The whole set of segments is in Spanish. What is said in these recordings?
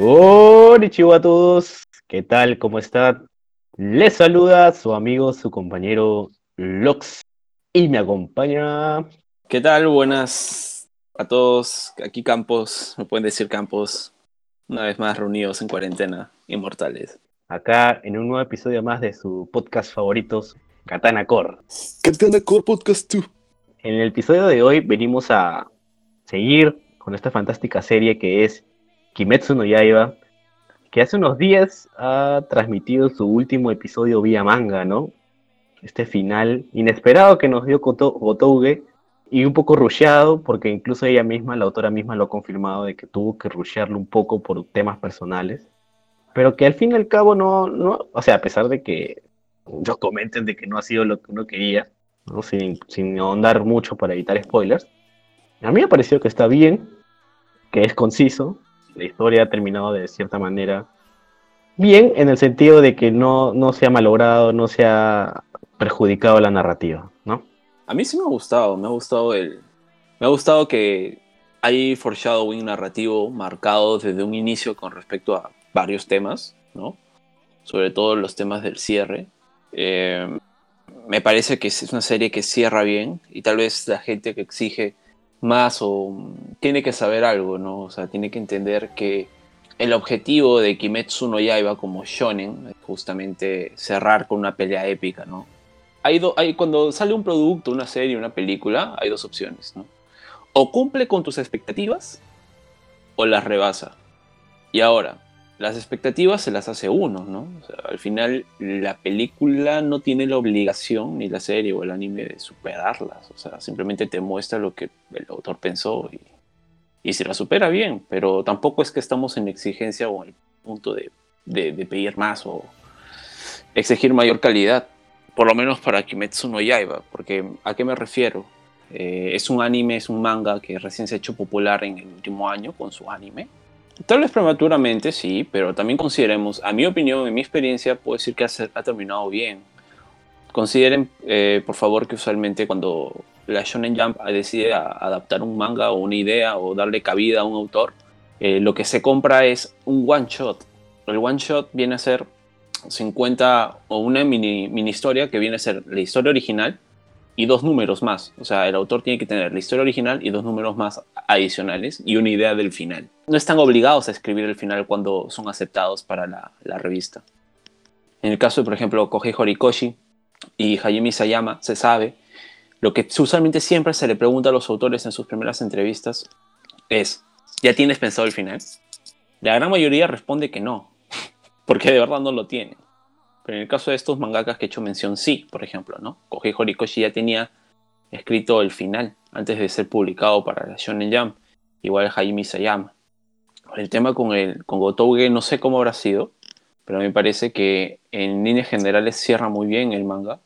Hola a todos, ¿qué tal? ¿Cómo están? Les saluda su amigo, su compañero Lox y me acompaña. ¿Qué tal? Buenas a todos. Aquí Campos, me pueden decir Campos, una vez más reunidos en cuarentena, inmortales. Acá en un nuevo episodio más de su podcast favoritos, Katana Core. Katana Core Podcast 2. En el episodio de hoy venimos a seguir con esta fantástica serie que es Kimetsu no Yaiba, que hace unos días ha transmitido su último episodio vía manga, ¿no? Este final inesperado que nos dio Gotouge y un poco rusheado, porque incluso ella misma, la autora misma, lo ha confirmado de que tuvo que rushearlo un poco por temas personales, pero que al fin y al cabo no, no o sea, a pesar de que ellos comenten de que no ha sido lo que uno quería, ¿no? sin, sin ahondar mucho para evitar spoilers, a mí me ha parecido que está bien, que es conciso, la historia ha terminado de cierta manera bien, en el sentido de que no, no se ha malogrado, no se ha perjudicado la narrativa, ¿no? A mí sí me ha gustado, me ha gustado el... Me ha gustado que hay foreshadowing narrativo marcado desde un inicio con respecto a varios temas, ¿no? Sobre todo los temas del cierre. Eh, me parece que es una serie que cierra bien y tal vez la gente que exige más o tiene que saber algo, ¿no? O sea, tiene que entender que el objetivo de Kimetsu no Yaiba como shonen es justamente cerrar con una pelea épica, ¿no? Hay, hay cuando sale un producto, una serie, una película, hay dos opciones, ¿no? O cumple con tus expectativas o las rebasa. Y ahora, las expectativas se las hace uno, ¿no? al final la película no tiene la obligación, ni la serie o el anime, de superarlas. O sea, simplemente te muestra lo que el autor pensó y, y se la supera bien, pero tampoco es que estamos en exigencia o en el punto de, pedir más o exigir mayor calidad. Por lo menos para Kimetsu no Yaiba, porque ¿a qué me refiero? Eh, es un anime, es un manga que recién se ha hecho popular en el último año con su anime Tal vez prematuramente, sí, pero también consideremos, a mi opinión, en mi experiencia, puedo decir que ha, terminado bien. Consideren, eh, por favor, que usualmente cuando la Shonen Jump decide adaptar un manga o una idea o darle cabida a un autor, eh, lo que se compra es un one shot. El one shot viene a ser 50 o una mini, mini historia que viene a ser la historia original y dos números más. O sea, el autor tiene que tener la historia original y dos números más adicionales y una idea del final. No están obligados a escribir el final cuando son aceptados para la, revista. En el caso de, por ejemplo, Kohei Horikoshi y Hajime Sayama, se sabe, lo que usualmente siempre se le pregunta a los autores en sus primeras entrevistas es, ¿ya tienes pensado el final? La gran mayoría responde que no, porque de verdad no lo tienen. Pero en el caso de estos mangakas que he hecho mención, sí, por ejemplo, ¿no? Kohei Horikoshi ya tenía escrito el final antes de ser publicado para la Shonen Jump, igual Jaime Sayama. El tema con, el, con Gotouge no sé cómo habrá sido, pero me parece que en líneas generales cierra muy bien el manga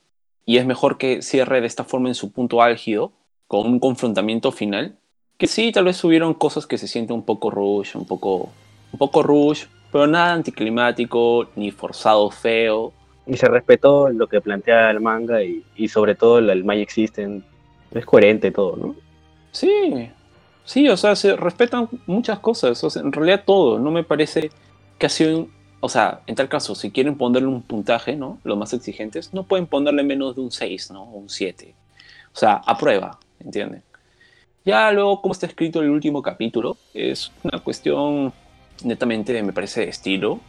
y es mejor que cierre de esta forma en su punto álgido, con un confrontamiento final, que sí, tal vez hubieron cosas que se sienten un poco rush, un poco, un poco rush, pero nada anticlimático, ni forzado feo. Y se respetó lo que plantea el manga y, sobre todo el, Magic System. Es coherente todo, ¿no? Sí, sí, o sea, se respetan muchas cosas, o sea, en realidad todo. No me parece que ha sido un, o sea, en tal caso, si quieren ponerle un puntaje, ¿no? Los más exigentes, no pueden ponerle menos de un 6, ¿no? O un 7. O sea, a prueba, ¿entienden? Ya luego, como está escrito el último capítulo, es una cuestión netamente me parece estilo.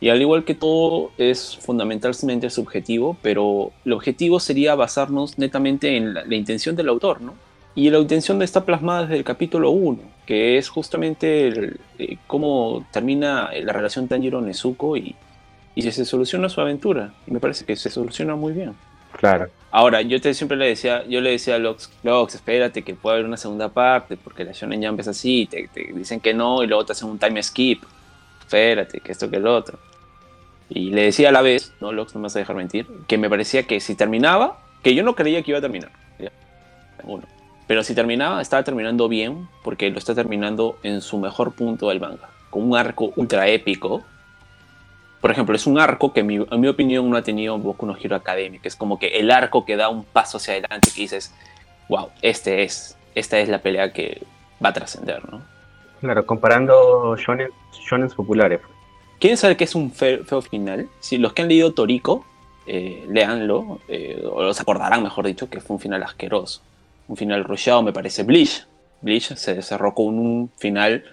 Y al igual que todo es fundamentalmente subjetivo, pero el objetivo sería basarnos netamente en la, intención del autor, ¿no? Y la intención está plasmada desde el capítulo 1, que es justamente eh, cómo termina la relación Tanjiro-Nezuko y, y se soluciona su aventura. Y me parece que se soluciona muy bien. Claro. Ahora, yo te, siempre le decía, yo le decía a Lox, Lox, espérate que puede haber una segunda parte, porque la Shonen Jump es así, te, dicen que no y luego te hacen un time skip. Espérate, que esto que el otro. Y le decía a la vez, no, Lox, no me vas a dejar mentir, que me parecía que si terminaba, que yo no creía que iba a terminar. Pero si terminaba, estaba terminando bien, porque lo está terminando en su mejor punto del manga. Con un arco ultra épico, por ejemplo, es un arco que en mi, opinión no ha tenido Boku no Hero Academy, que es como que el arco que da un paso hacia adelante y que dices, wow, este es, esta es la pelea que va a trascender, ¿no? Claro, comparando shonen, shonens populares. ¿Quieren saber qué es un fe- feo, final? Si los que han leído Toriko, eh, léanlo, eh, o los acordarán, mejor dicho, que fue un final asqueroso. Un final rushado, me parece. Bleach. Bleach se cerró con un final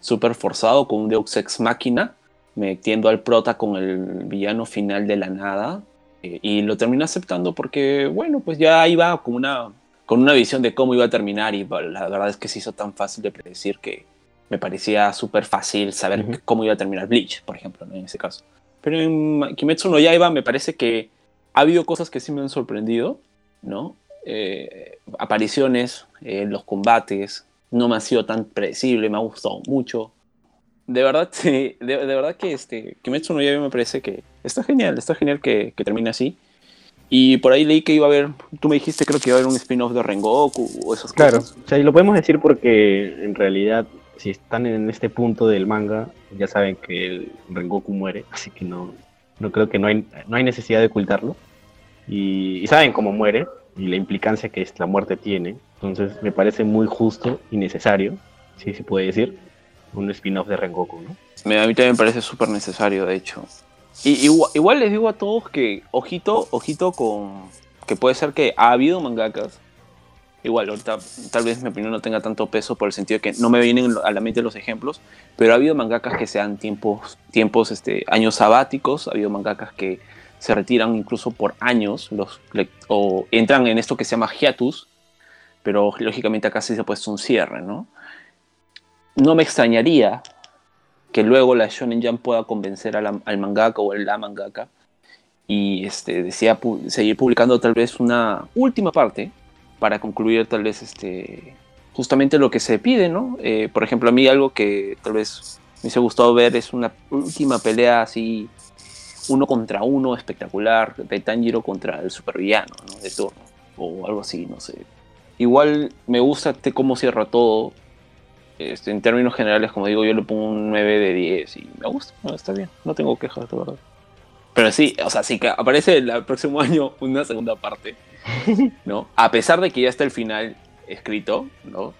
súper forzado, con un Deus Ex Máquina, metiendo al prota con el villano final de la nada. eh, y lo terminé aceptando porque, bueno, pues ya iba con una, con una visión de cómo iba a terminar y la verdad es que se hizo tan fácil de predecir que me parecía súper fácil saber Ujú. cómo iba a terminar Bleach, por ejemplo, ¿no? en ese caso. Pero en Kimetsu no Yaiba me parece que ha habido cosas que sí me han sorprendido, ¿no? Eh, apariciones, eh, los combates, no me ha sido tan predecible, me ha gustado mucho. De verdad, sí, de, de verdad que este, Kimetsu no Yaiba me parece que está genial, está genial que, que termine así. Y por ahí leí que iba a haber, tú me dijiste creo que iba a haber un spin-off de Rengoku o esas Claro, cosas. o sea, y lo podemos decir porque en realidad, si están en este punto del manga, ya saben que el Rengoku muere, así que no, no creo que no hay, no hay necesidad de ocultarlo. Y, y saben cómo muere y la implicancia que es- la muerte tiene. Entonces me parece muy justo y necesario, si se puede decir, un spin-off de Rengoku, ¿no? A mí también me parece súper necesario, de hecho. Y igual, igual les digo a todos que, ojito, ojito con que puede ser que ha habido mangakas. Igual, ahorita tal vez mi opinión no tenga tanto peso por el sentido de que no me vienen a la mente los ejemplos, pero ha habido mangakas que sean tiempos, tiempos este, años sabáticos, ha habido mangakas que se retiran incluso por años, los, o entran en esto que se llama hiatus, pero lógicamente acá sí se ha puesto un cierre, ¿no? No me extrañaría que luego la Shonen Jump pueda convencer al mangaka o a la mangaka y este, desea pu- seguir publicando tal vez una última parte para concluir tal vez este, justamente lo que se pide, ¿no? Eh, por ejemplo, a mí algo que tal vez me hubiese gustado ver es una última pelea así, uno contra uno espectacular, de Tanjiro contra el supervillano, ¿no? De turno, o algo así, no sé. Igual me gusta cómo cierra todo, este, en términos generales, como digo, yo le pongo un 9 de 10 y me gusta, no, está bien, no tengo quejas, de verdad. Pero sí, o sea, sí que aparece el próximo año una segunda parte, ¿no? A pesar de que ya está el final escrito, ¿no?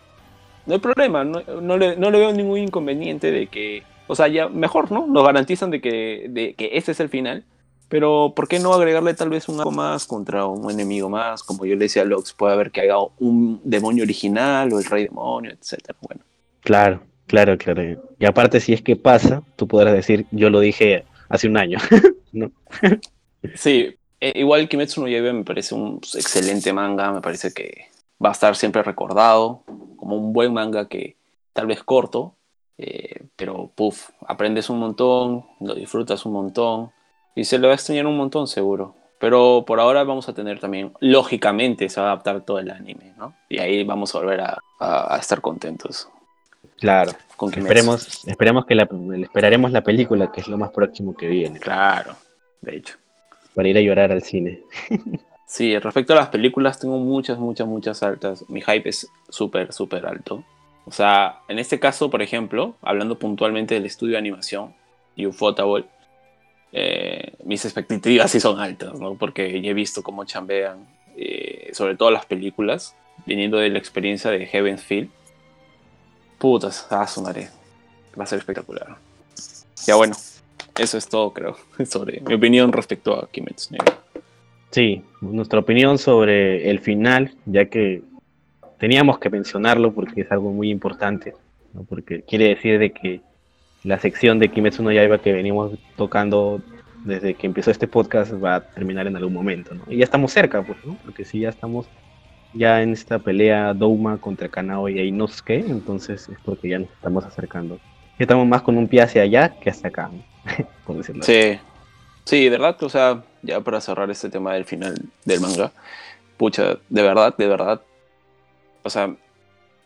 No hay problema, no, no le, no le veo ningún inconveniente de que, o sea, ya mejor, ¿no? Nos garantizan de que, de que este es el final, pero ¿por qué no agregarle tal vez un algo más contra un enemigo más? Como yo le decía a Lox, puede haber que haga un demonio original o el rey demonio, etcétera. Bueno, Claro, claro, claro. Y aparte, si es que pasa, tú podrás decir, yo lo dije hace un año. ¿no? Sí, eh, igual Kimetsu no Yaiba me parece un excelente manga, me parece que va a estar siempre recordado como un buen manga que tal vez corto, eh, pero puff, aprendes un montón, lo disfrutas un montón y se le va a extrañar un montón seguro. Pero por ahora vamos a tener también, lógicamente se va a adaptar todo el anime, ¿no? Y ahí vamos a volver a estar contentos Claro. con. Esperemos, esperemos que la, esperaremos la película, que es lo más próximo que viene, Claro, de hecho. para ir a llorar al cine. Sí, respecto a las películas, tengo muchas, muchas, muchas altas. Mi hype es súper, súper alto. O sea, en este caso, por ejemplo, hablando puntualmente del estudio de animación, Ufotable, eh, mis expectativas sí son altas, ¿no? Porque ya he visto cómo chambean, eh, sobre todo las películas, viniendo de la experiencia de Heaven's Feel. Putas, ah, su. Va a ser espectacular. Ya bueno, eso es todo, creo, sobre mi opinión respecto a Kimetsu Yaiba. Sí, nuestra opinión sobre el final, ya que teníamos que mencionarlo porque es algo muy importante, ¿no? porque quiere decir de que la sección de Kimetsu no Yaiba que venimos tocando desde que empezó este podcast va a terminar en algún momento, ¿no? Y ya estamos cerca, pues, ¿no? Porque si ya estamos ya en esta pelea Douma contra Kanao y Inosuke, entonces es porque ya nos estamos acercando. Estamos más con un pie hacia allá que hasta acá, por decirlo así. Sí, sí, de verdad, o sea, ya para cerrar este tema del final del manga, pucha, de verdad, de verdad, o sea,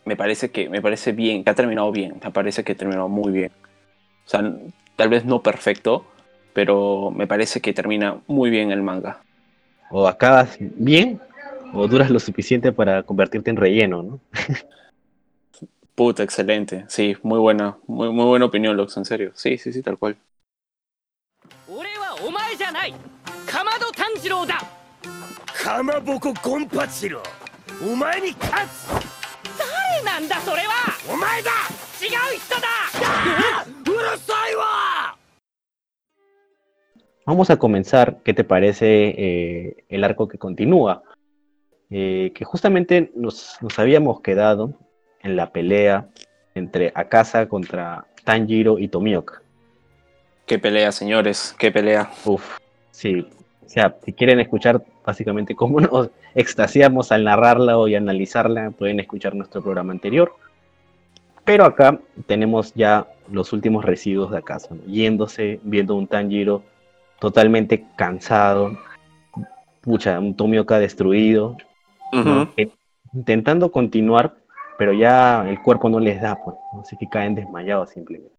me parece que, me parece bien, que ha terminado bien, me parece que ha terminado muy bien. O sea, tal vez no perfecto, pero me parece que termina muy bien el manga. o acabas bien o duras lo suficiente para convertirte en relleno, ¿no? Puta, excelente. Sí, muy buena, muy, muy buena opinión, Lux, en serio. Sí, sí, sí, tal cual. Vamos a comenzar, ¿qué te parece eh, el arco que continúa? Eh, que justamente nos, nos habíamos quedado en la pelea entre Akasa contra Tanjiro y Tomioka. Qué pelea, señores, qué pelea. Uf, sí. O sea, si quieren escuchar básicamente cómo nos extasiamos al narrarla y analizarla, pueden escuchar nuestro programa anterior. Pero acá tenemos ya los últimos residuos de Akasa, ¿no? yéndose, viendo un Tanjiro totalmente cansado, pucha, un Tomioka destruido, Ujú. eh, intentando continuar, pero ya el cuerpo no les da, pues, así que caen desmayados simplemente.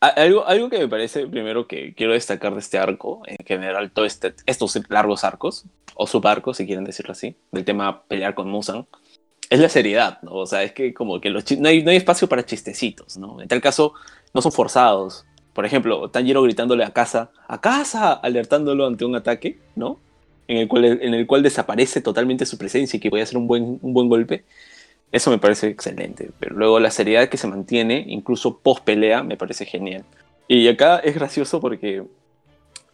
Algo, algo que me parece primero que quiero destacar de este arco, en general, todo este, estos largos arcos, o subarcos, si quieren decirlo así, del tema pelear con Musan, es la seriedad, ¿no? O sea, es que como que los no, hay, no hay espacio para chistecitos, ¿no? En tal caso, no son forzados. Por ejemplo, Tanjiro gritándole a casa, ¡a casa! alertándolo ante un ataque, ¿no? En el cual, en el cual desaparece totalmente su presencia y que puede hacer un buen, un buen golpe. Eso me parece excelente. Pero luego la seriedad que se mantiene, incluso post pelea, me parece genial. Y acá es gracioso porque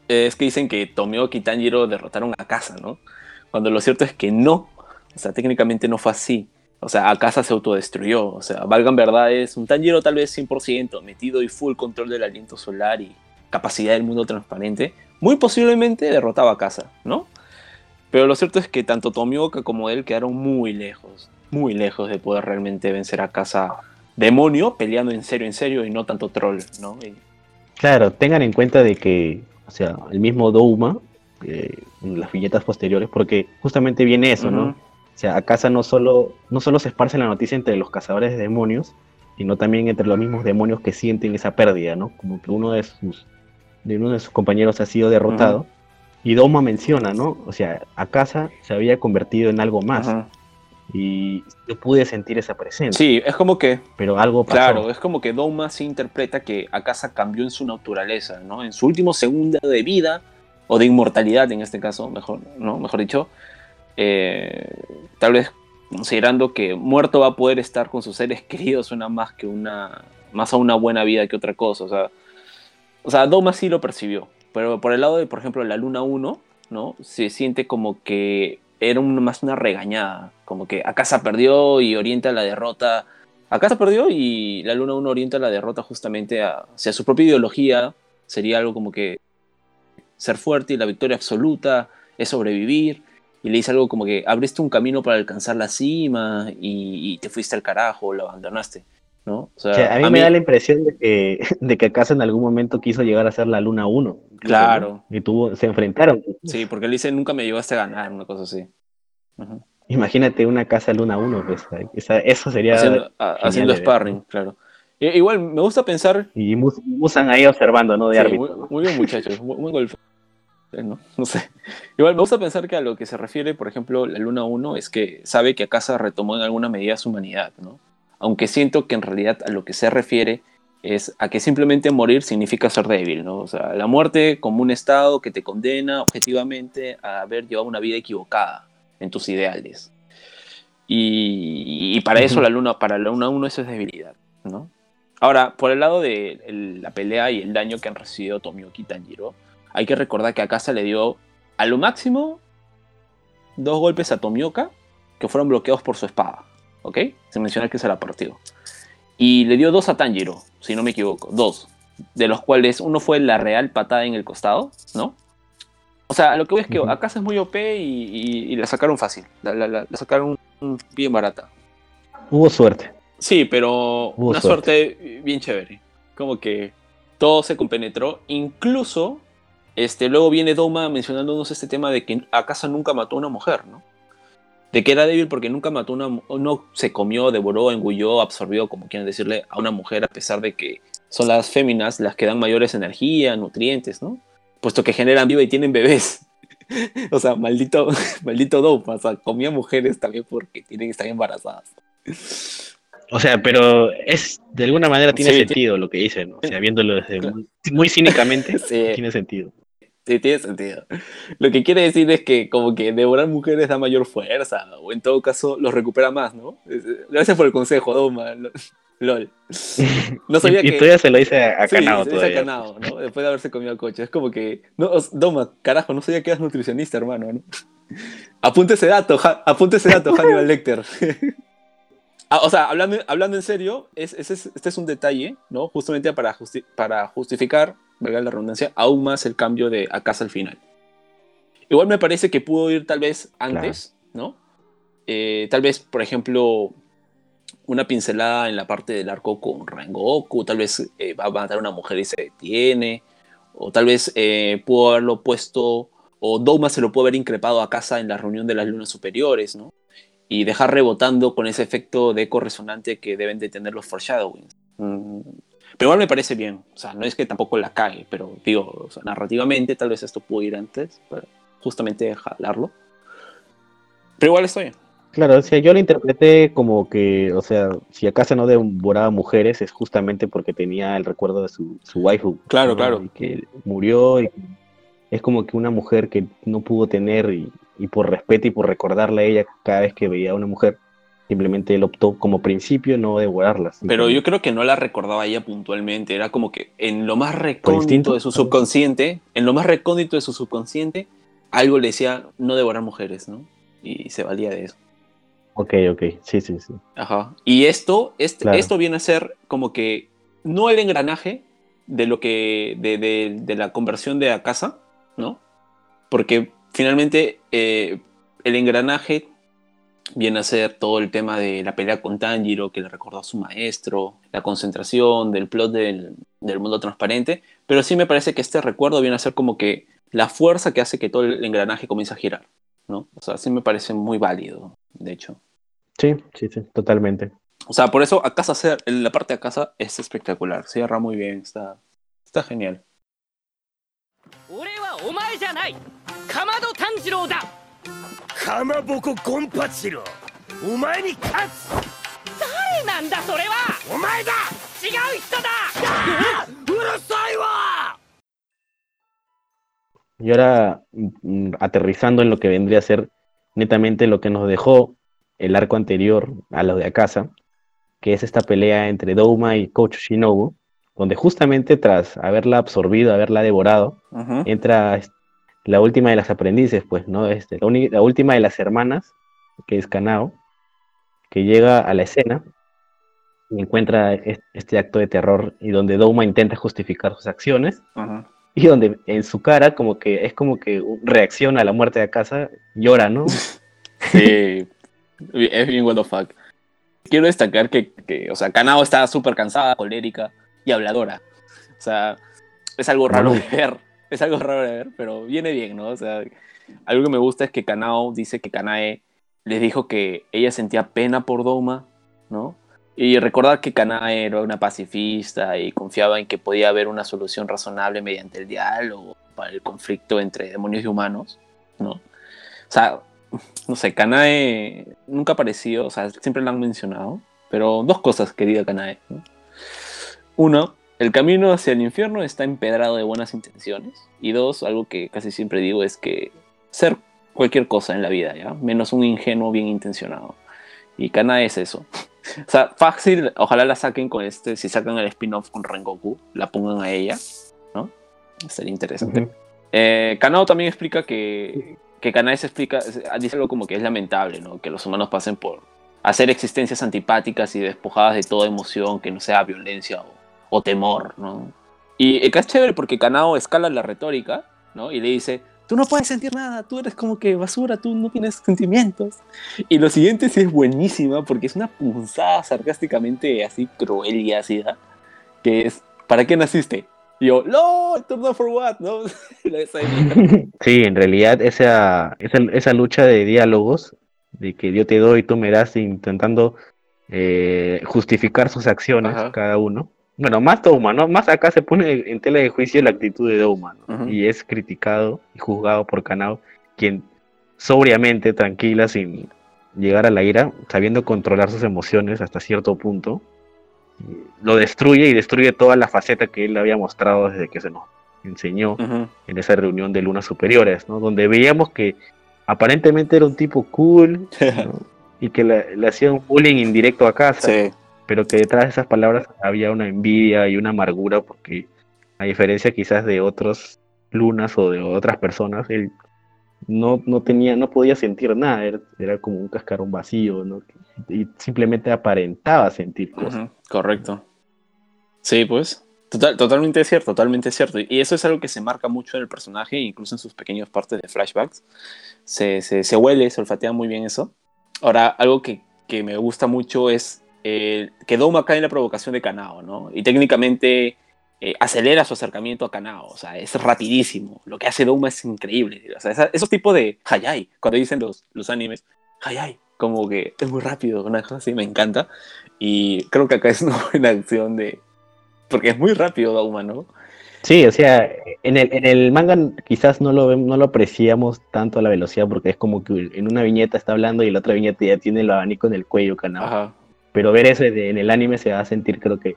es que dicen que Tomioka y Tanjiro derrotaron a Casa, ¿no? Cuando lo cierto es que no. O sea, técnicamente no fue así. O sea, Akasa se autodestruyó. O sea, valgan verdades, un Tanjiro tal vez 100%, metido y full control del aliento solar y capacidad del mundo transparente, muy posiblemente derrotaba a Akasa, ¿no? Pero lo cierto es que tanto Tomioka como él quedaron muy lejos, muy lejos de poder realmente vencer a Akasa demonio, peleando en serio, en serio, y no tanto troll, ¿no? Y- Claro, tengan en cuenta de que, o sea, el mismo Douma, eh, en las viñetas posteriores, porque justamente viene eso, ¿no? O sea, Akasa no solo, no solo se esparce la noticia entre los cazadores de demonios, sino también entre los mismos demonios que sienten esa pérdida, ¿no? Como que uno de sus, de uno de sus compañeros ha sido derrotado. Y Douma menciona, ¿no? O sea, Akasa se había convertido en algo más. Y yo pude sentir esa presencia. Sí, es como que Pero algo pasó. Claro, es como que Doma se interpreta que Akasa cambió en su naturaleza, ¿no? En su último segundo de vida, o de inmortalidad en este caso, mejor, ¿no? Mejor dicho, eh, tal vez considerando que muerto va a poder estar con sus seres queridos una más que una, más a una buena vida que otra cosa, o sea, o sea, Doma sí lo percibió, pero por el lado de, por ejemplo, la Luna 1, ¿no? Se siente como que era más una regañada, como que Akasa perdió y orienta la derrota Acá se perdió y la Luna 1 orienta la derrota justamente a, hacia su propia ideología. Sería algo como que ser fuerte y la victoria absoluta es sobrevivir. Y le dice algo como que abriste un camino para alcanzar la cima y, y te fuiste al carajo, lo abandonaste. ¿No? O sea, O sea, a mí me da la impresión de que, de que Akasa en algún momento quiso llegar a ser la Luna 1. incluso, Claro. ¿no? Y tuvo, se enfrentaron. Sí, porque él dice nunca me llevaste a ganar, una cosa así. Imagínate una casa Luna 1, pues, esa- eso sería... Haciendo, a- haciendo de ver, sparring, claro. Igual me gusta pensar Y Mus- Musan ahí observando, ¿no? De Sí, árbitro. muy, muy bien, muchachos. Muy. Eh, ¿no? no sé. Igual me gusta pensar que a lo que se refiere, por ejemplo, la Luna 1 es que sabe que Akasa retomó en alguna medida su humanidad, ¿no? Aunque siento que en realidad a lo que se refiere es a que simplemente morir significa ser débil, ¿no? O sea, la muerte como un estado que te condena objetivamente a haber llevado una vida equivocada en tus ideales. Y, y para eso la Luna, para la Luna 1 eso es debilidad, ¿no? Ahora, por el lado de el- la pelea y el daño que han recibido Tomioka y Tanjiro, hay que recordar que Akasa le dio a lo máximo dos golpes a Tomioka que fueron bloqueados por su espada, ¿ok? Se menciona que se la partió. Y le dio dos a Tanjiro, si no me equivoco, dos. De los cuales uno fue la real patada en el costado, ¿no? O sea, lo que voy es que Ujú. Akasa es muy OP y, y- y la sacaron fácil, la, la- la- la sacaron bien barata. Hubo suerte. Sí, pero Hubo una suerte. suerte. bien chévere. Como que todo se compenetró. Incluso, este, luego viene Doma mencionándonos este tema de que Akasa nunca mató a una mujer, ¿no? De que era débil porque nunca mató a una no se comió, devoró, engulló, absorbió, como quieran decirle, a una mujer, a pesar de que son las féminas las que dan mayores energía, nutrientes, ¿no? Puesto que generan vida y tienen bebés. o sea, maldito, maldito Doma. O sea, comía mujeres también porque tienen que estar embarazadas. O sea, pero es de alguna manera tiene Sí, sentido lo que dicen. ¿no? O sea, viéndolo desde muy, muy cínicamente, Sí. tiene sentido. Sí, tiene sentido. Lo que quiere decir es que como que devorar mujeres da mayor fuerza, o en todo caso los recupera más, ¿no? Es- Gracias por el consejo, Doma. Lo, LOL. No sabía y, y que. todavía se lo dice a, a Sí, se dice todavía. Kanao, ¿no? Después de haberse comido el coche. Es como que. No, Doma, carajo, no sabía que eras nutricionista, hermano, ¿no? Apunte ese dato, Ja- apunte ese dato, Hannibal Lecter. Ah, o sea, hablando, hablando en serio, es, ese es- este es un detalle, ¿no? Justamente para, justi- para justificar, valga la redundancia, aún más el cambio de a casa al final. Igual me parece que pudo ir tal vez antes, ¿no? Eh, tal vez, por ejemplo, una pincelada en la parte del arco con Rengoku, tal vez eh, va a matar a una mujer y se detiene, o tal vez eh, pudo haberlo puesto, o Douma se lo pudo haber increpado a casa en la reunión de las lunas superiores, ¿no? Y dejar rebotando con ese efecto de eco resonante que deben de tener los foreshadowings. Mm, Pero igual me parece bien, o sea, no es que tampoco la cae, pero digo, o sea, narrativamente tal vez esto pudo ir antes, para justamente jalarlo. Pero igual estoy bien. Claro, o sea, yo lo interpreté como que, o sea, si acaso no devoraba mujeres es justamente porque tenía el recuerdo de su, su waifu. Claro, ¿no? claro. Y que murió y es como que una mujer que no pudo tener y, y por respeto y por recordarle a ella cada vez que veía a una mujer, simplemente él optó como principio no devorarlas. Pero yo creo que no la recordaba ella puntualmente, era como que en lo más recóndito de su subconsciente, en lo más recóndito de su subconsciente, algo le decía no devorar mujeres, ¿no? Y se valía de eso. Ok, ok, sí, sí, sí. Ajá. Y esto, este, Claro. esto viene a ser como que no el engranaje de lo que de, de- de la conversión de a casa, ¿no? Porque finalmente eh, el engranaje viene a ser todo el tema de la pelea con Tanjiro que le recordó a su maestro, la concentración del plot del, del mundo transparente, pero sí me parece que este recuerdo viene a ser como que la fuerza que hace que todo el engranaje comience a girar, ¿no? O sea, sí me parece muy válido, de hecho. Sí, sí, sí, totalmente. O sea, por eso a casa la parte de casa es espectacular. Cierra muy bien, está, está genial. 俺はお前じゃないかまど炭治郎だかまぼこゴンパチロお前に勝つ誰なんだそれはお前だ違う人だうるさいわ Y ahora mm, mm, aterrizando en lo que vendría a ser netamente lo que nos dejó el arco anterior a lo de Akasa, que es esta pelea entre Douma y Coach Shinobu, donde justamente tras haberla absorbido, haberla devorado, entra es- la última de las aprendices, pues, ¿no? Este, la, última de las hermanas, que es Kanao, que llega a la escena y encuentra es- este acto de terror y donde Douma intenta justificar sus acciones Ajá. y donde en su cara como que es como que reacciona a la muerte de casa, llora, ¿no? Sí, es bien what the fuck. Quiero destacar que, que, o sea, Kanao está súper cansada, colérica y habladora. O sea, es algo raro de ver. Es algo raro de ver, pero viene bien, ¿no? O sea, algo que me gusta es que Kanao dice que Kanae les dijo que ella sentía pena por Doma, ¿no? Y recordar que Kanae era una pacifista y confiaba en que podía haber una solución razonable mediante el diálogo para el conflicto entre demonios y humanos, ¿no? O sea, no sé, Kanae nunca ha aparecido, o sea, siempre la han mencionado, pero dos cosas, querida Kanae. ¿no? Uno, el camino hacia el infierno está empedrado de buenas intenciones. Y dos, algo que casi siempre digo es que ser cualquier cosa en la vida, ¿ya? Menos un ingenuo bien intencionado. Y Kanae es eso. O sea, fácil, ojalá la saquen con este, si sacan el spin-off con Rengoku, la pongan a ella, ¿no? Sería interesante. Ujú. Eh, Kanao también explica que, que Kanae se explica, dice algo como que es lamentable, ¿no? Que los humanos pasen por hacer existencias antipáticas y despojadas de toda emoción que no sea violencia o, o temor, ¿no? Y acá es chévere porque Kanao escala la retórica, ¿no? Y le dice, tú no puedes sentir nada, tú eres como que basura, tú no tienes sentimientos. Y lo siguiente sí es buenísima porque es una punzada sarcásticamente así cruel y ácida, que es, ¿para qué naciste? Y yo, no, turn off for what, ¿no? Sí, en realidad esa, esa, esa lucha de diálogos, de que yo te doy, tú me das, intentando eh, justificar sus acciones, Ajá. cada uno. Bueno, más Douma, ¿no? Más acá se pone en tela de juicio la actitud de Douma, ¿no? Y es criticado y juzgado por Kanao, quien sobriamente, tranquila, sin llegar a la ira, sabiendo controlar sus emociones hasta cierto punto, lo destruye y destruye toda la faceta que él había mostrado desde que se nos enseñó en esa reunión de lunas superiores, ¿no? Donde veíamos que aparentemente era un tipo cool ¿no? y que le, le hacía un bullying indirecto a casa. Sí. Pero que detrás de esas palabras había una envidia y una amargura, porque a diferencia quizás de otros lunas o de otras personas, él no, no tenía, no podía sentir nada, era, era como un cascarón vacío, ¿no? Y simplemente aparentaba sentir cosas. Correcto. Sí, pues. Total- totalmente cierto, totalmente cierto. Y eso es algo que se marca mucho en el personaje, incluso en sus pequeñas partes de flashbacks. Se, se, se huele, se olfatea muy bien eso. Ahora, algo que, que me gusta mucho es eh, que Doma cae en la provocación de Kanao, ¿no? Y técnicamente eh, acelera su acercamiento a Kanao, o sea, es rapidísimo. Lo que hace Doma es increíble. O sea, esa- esos tipos de hayai, cuando dicen los, los animes, hayai, como que es muy rápido, una cosa así, me encanta. Y creo que acá es una buena acción de... Porque es muy rápido Dauma, ¿no? Sí, o sea, en el, en el manga quizás no lo, no lo apreciamos tanto a la velocidad porque es como que en una viñeta está hablando y en la otra viñeta ya tiene el abanico en el cuello, Kanao. Ajá. Pero ver eso en el anime se va a sentir, creo que.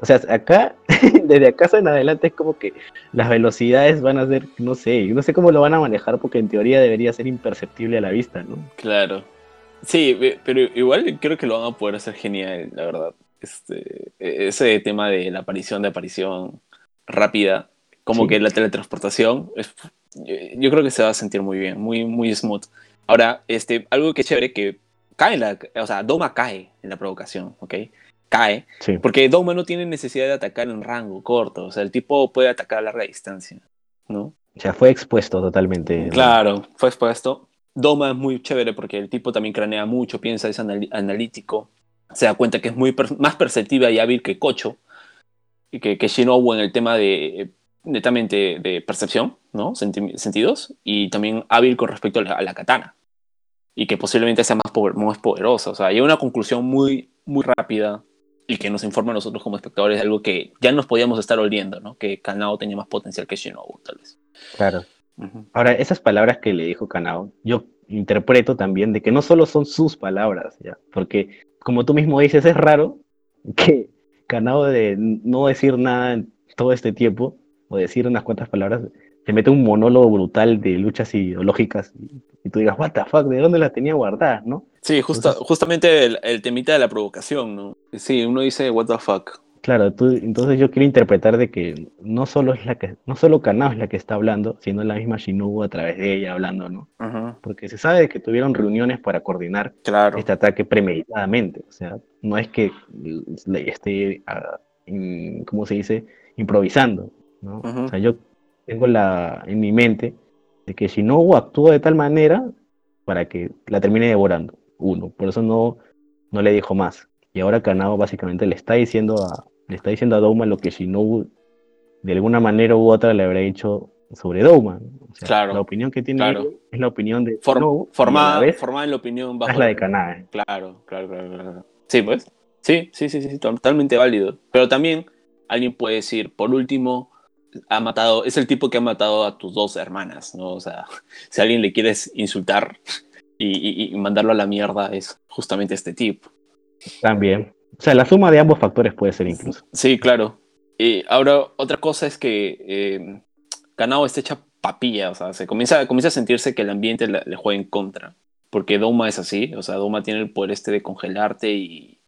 O sea, acá, desde acá en adelante es como que las velocidades van a ser, no sé, no sé cómo lo van a manejar porque en teoría debería ser imperceptible a la vista, ¿no? Claro. Sí, pero igual creo que lo van a poder hacer genial, la verdad. Este, e- ese tema de la aparición de aparición rápida, como Sí. que la teletransportación, es- yo, yo creo que se va a sentir muy bien, muy, muy smooth. Ahora, este, algo que es chévere que cae, en la, o sea, Doma cae en la provocación, ¿ok? Cae, Sí. porque Doma no tiene necesidad de atacar en rango corto, o sea, el tipo puede atacar a larga distancia, ¿no? O sea, fue expuesto totalmente. Claro, fue expuesto. Doma es muy chévere porque el tipo también cranea mucho, piensa, es analítico, se da cuenta que es muy per- más perceptiva y hábil que Kocho, y que, que Shinobu en el tema de netamente de percepción, ¿no? Senti- sentidos, y también hábil con respecto a la, a la katana, y que posiblemente sea más, poder- más poderosa. O sea, hay una conclusión muy, muy rápida y que nos informa a nosotros como espectadores de algo que ya nos podíamos estar oliendo, ¿no? Que Kanao tenía más potencial que Shinobu, tal vez. Claro. Ahora, esas palabras que le dijo Kanao, yo interpreto también de que no solo son sus palabras, ¿ya? Porque, como tú mismo dices, es raro que Kanao de no decir nada en todo este tiempo, o decir unas cuantas palabras, se mete un monólogo brutal de luchas ideológicas y, tú digas, what the fuck, ¿de dónde las tenía guardadas, no? Sí, justa- Entonces- justamente el, el temita de la provocación, ¿no? Sí, uno dice, what the fuck. Claro, tú, entonces yo quiero interpretar de que no solo es la que, no solo Kanao es la que está hablando, sino la misma Shinobu a través de ella hablando, ¿no? Porque se sabe que tuvieron reuniones para coordinar Claro. este ataque premeditadamente. O sea, no es que le esté, ah, in- ¿cómo se dice? Improvisando. ¿no? O sea, yo tengo la, en mi mente de que Shinobu actuó de tal manera para que la termine devorando. Uno, por eso no, no le dijo más. Y ahora Kanao básicamente le está diciendo a, le está diciendo a Douma lo que Shinobu de alguna manera u otra le habrá dicho sobre Douma. ¿no? O sea, Claro, la opinión que tiene claro. es la opinión de Shinobu formada, vez formada en la opinión bajo es la de Kanae. Claro, claro, claro, claro. Sí, pues. Sí, sí, sí, sí, totalmente válido. Pero también alguien puede decir, por último, ha matado, es el tipo que ha matado a tus dos hermanas, ¿no? O sea, si a alguien le quieres insultar y, y- y mandarlo a la mierda, es justamente este tipo. También. O sea, la suma de ambos factores puede ser incluso. Sí, claro. Y ahora, otra cosa es que eh, Kanao está hecha papilla, o sea, se comienza, comienza a sentirse que el ambiente le, le juega en contra. Porque Doma es así, o sea, Doma tiene el poder este de congelarte y,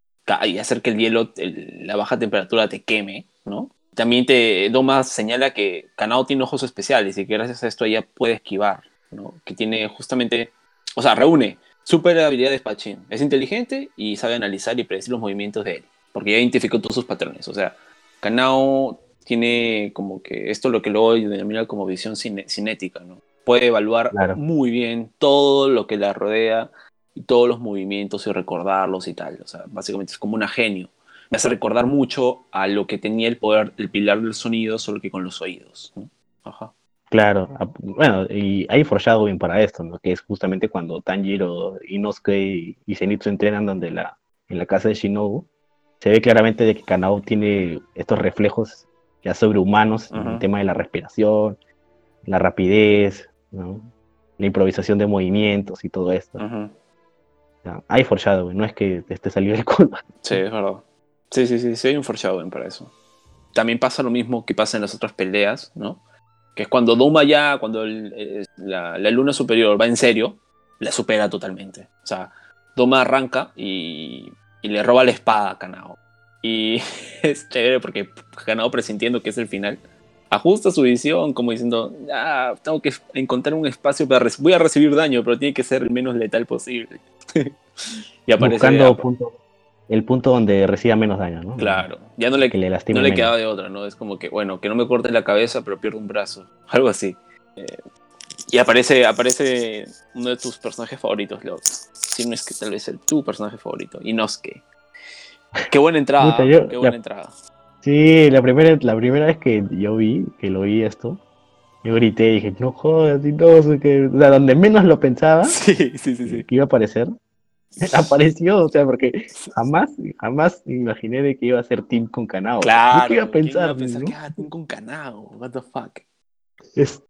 hacer que el hielo, el- la baja temperatura te queme, ¿no? También te, Doma señala que Kanao tiene ojos especiales y que gracias a esto ella puede esquivar, ¿no? Que tiene justamente, o sea, reúne super habilidad de espadachín. Es inteligente y sabe analizar y predecir los movimientos de él, porque ya identificó todos sus patrones. O sea, Kanao tiene como que esto lo que luego denomina como visión cine- cinética, ¿no? Puede evaluar Claro. muy bien todo lo que la rodea y todos los movimientos y recordarlos y tal. O sea, básicamente es como una genio. Me hace recordar mucho a lo que tenía el poder, el pilar del sonido, solo que con los oídos. ¿no? Ajá. Claro. Bueno, y hay foreshadowing para esto, ¿no? Que es justamente cuando Tanjiro, Inosuke y, Zenitsu entrenan donde la, en la casa de Shinobu. Se ve claramente de que Kanao tiene estos reflejos ya sobrehumanos en Ujú. el tema de la respiración, la rapidez, ¿no? La improvisación de movimientos y todo esto. Ujú. O sea, hay foreshadowing, no es que te esté saliendo el culo. Sí, es verdad. Sí, sí, sí, sí, hay un foreshadowing para eso. También pasa lo mismo que pasa en las otras peleas, ¿no? Que es cuando Doma ya, cuando el- la, la luna superior va en serio, la supera totalmente. O sea, Doma arranca y, y le roba la espada a Kanao. Y es chévere porque Kanao presintiendo que es el final, ajusta su visión como diciendo, ah, tengo que encontrar un espacio para... Voy a recibir daño, pero tiene que ser el menos letal posible. y aparece... Buscando punto, el punto donde reciba menos daño, ¿no? Claro, ya no le, Que le no le menos. quedaba de otra, ¿no? Es como que, bueno, que no me corte la cabeza, pero pierdo un brazo. Algo así. Eh, y aparece, aparece uno de tus personajes favoritos, Leo. Si no es que tal vez el tu personaje favorito, Inosuke. Qué buena entrada, Puta, yo- qué buena la- entrada. Sí, la primera, la primera vez que yo vi, que lo vi esto, yo grité y dije, no jodas, que, o sea, donde menos lo pensaba Sí, sí, sí, sí. que iba a aparecer, apareció, o sea, porque jamás, jamás imaginé de que iba a ser Team con Kanao. Claro. ¿Yo qué iba a ¿quién pensar? iba a pensar no? que ah, tengo un canal? What the fuck. Es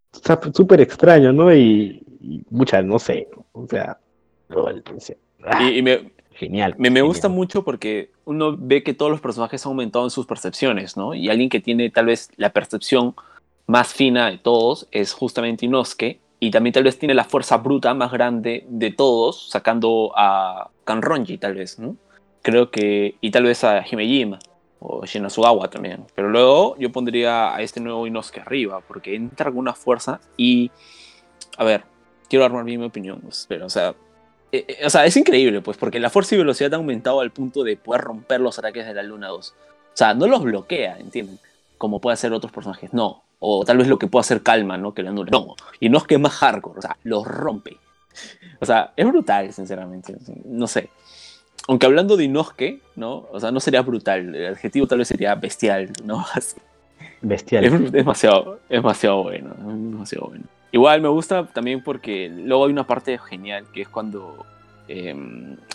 súper extraño, ¿no? Y, y mucha, no sé, o sea, ah, Y, y me, genial. Me, me gusta mucho porque uno ve que todos los personajes han aumentado en sus percepciones, ¿no? Y alguien que tiene tal vez la percepción más fina de todos es justamente Inosuke. Y también tal vez tiene la fuerza bruta más grande de todos, sacando a Kanronji tal vez, ¿no? Creo que... Y tal vez a Himejima o Shinosugawa también. Pero luego yo pondría a este nuevo Inosuke arriba porque entra con una fuerza y... A ver, quiero armar bien mi opinión, pues, pero o sea, eh, eh, o sea, es increíble, pues, porque la fuerza y velocidad han aumentado al punto de poder romper los ataques de la Luna 2. O sea, no los bloquea, ¿entienden? Como puede hacer otros personajes, no. O tal vez lo que puede hacer Calma, ¿no? Que le anula. No. Y no es que es más hardcore, o sea, los rompe. O sea, es brutal, sinceramente. No sé. Aunque hablando de Inosuke, ¿no? O sea, no sería brutal. El adjetivo tal vez sería bestial, ¿no? Así. Bestial. Es demasiado, es demasiado bueno, es demasiado bueno. Igual me gusta también porque luego hay una parte genial que es cuando. eh,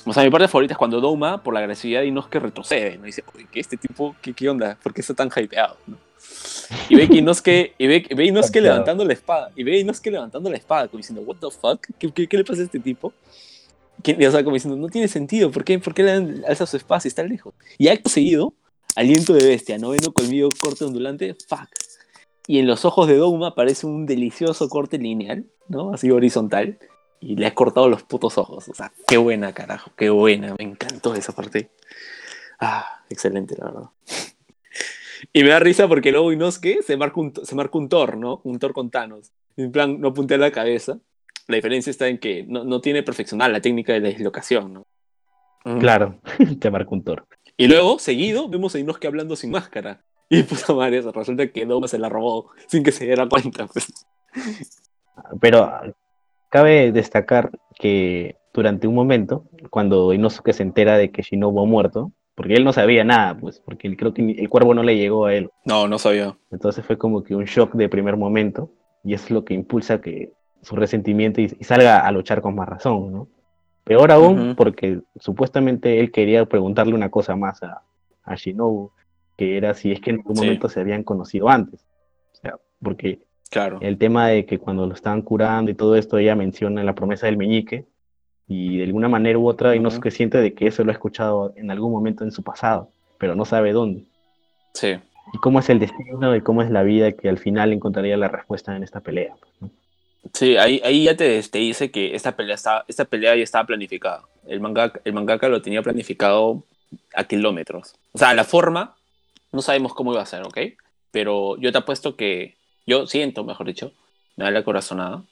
o sea, mi parte favorita es cuando Doma, por la agresividad de Inosuke, retrocede. ¿no? Y dice, oye, ¿qué este tipo, qué, qué onda? ¿Por qué está tan hypeado? ¿no? Y ve que Inosuke, y ve, ve Inosuke levantando la espada. Y ve Inosuke levantando la espada, como diciendo, ¿What the fuck? ¿Qué, qué, qué le pasa a este tipo? ¿Qué- o sea, como diciendo, no tiene sentido. ¿Por qué, por qué le alza su espada si está lejos? Y acto seguido, aliento de bestia, noveno colmillo corte ondulante, fuck. Y en los ojos de Dogma aparece un delicioso corte lineal, ¿no? Así horizontal. Y le has cortado los putos ojos. O sea, qué buena, carajo, qué buena. Me encantó esa parte. Ah, excelente, la verdad. Y me da risa porque luego Inosuke se marca un, se marca un Thor, ¿no? Un Thor con Thanos. En plan, no puntea la cabeza. La diferencia está en que no, no tiene perfeccionada la técnica de la dislocación, ¿no? Claro, te marca un toro. Y luego, seguido, vemos a Inosuke hablando sin máscara. Y puta madre, resulta que Doma se la robó sin que se diera cuenta. Pues. Pero cabe destacar que durante un momento, cuando Inosuke se entera de que Shinobu ha muerto, porque él no sabía nada, pues, porque él- creo que el cuervo no le llegó a él. No, no sabía. Entonces fue como que un shock de primer momento, y es lo que impulsa que su resentimiento y, y salga a luchar con más razón, ¿no? Peor aún, porque supuestamente él quería preguntarle una cosa más a, a Shinobu, que era si es que en algún Sí. momento se habían conocido antes. O sea, porque Claro. el tema de que cuando lo estaban curando y todo esto, ella menciona la promesa del meñique, y de alguna manera u otra, Ujú. Inosuke siente de que eso lo ha escuchado en algún momento en su pasado, pero no sabe dónde. Sí. Y cómo es el destino y cómo es la vida que al final encontraría la respuesta en esta pelea. ¿no? Sí, ahí, ahí ya te, te dice que esta pelea, está, esta pelea ya estaba planificada. El mangaka, el mangaka lo tenía planificado a kilómetros. O sea, la forma, no sabemos cómo iba a ser, ¿ok? Pero yo te apuesto que, yo siento, mejor dicho, me da la corazonada,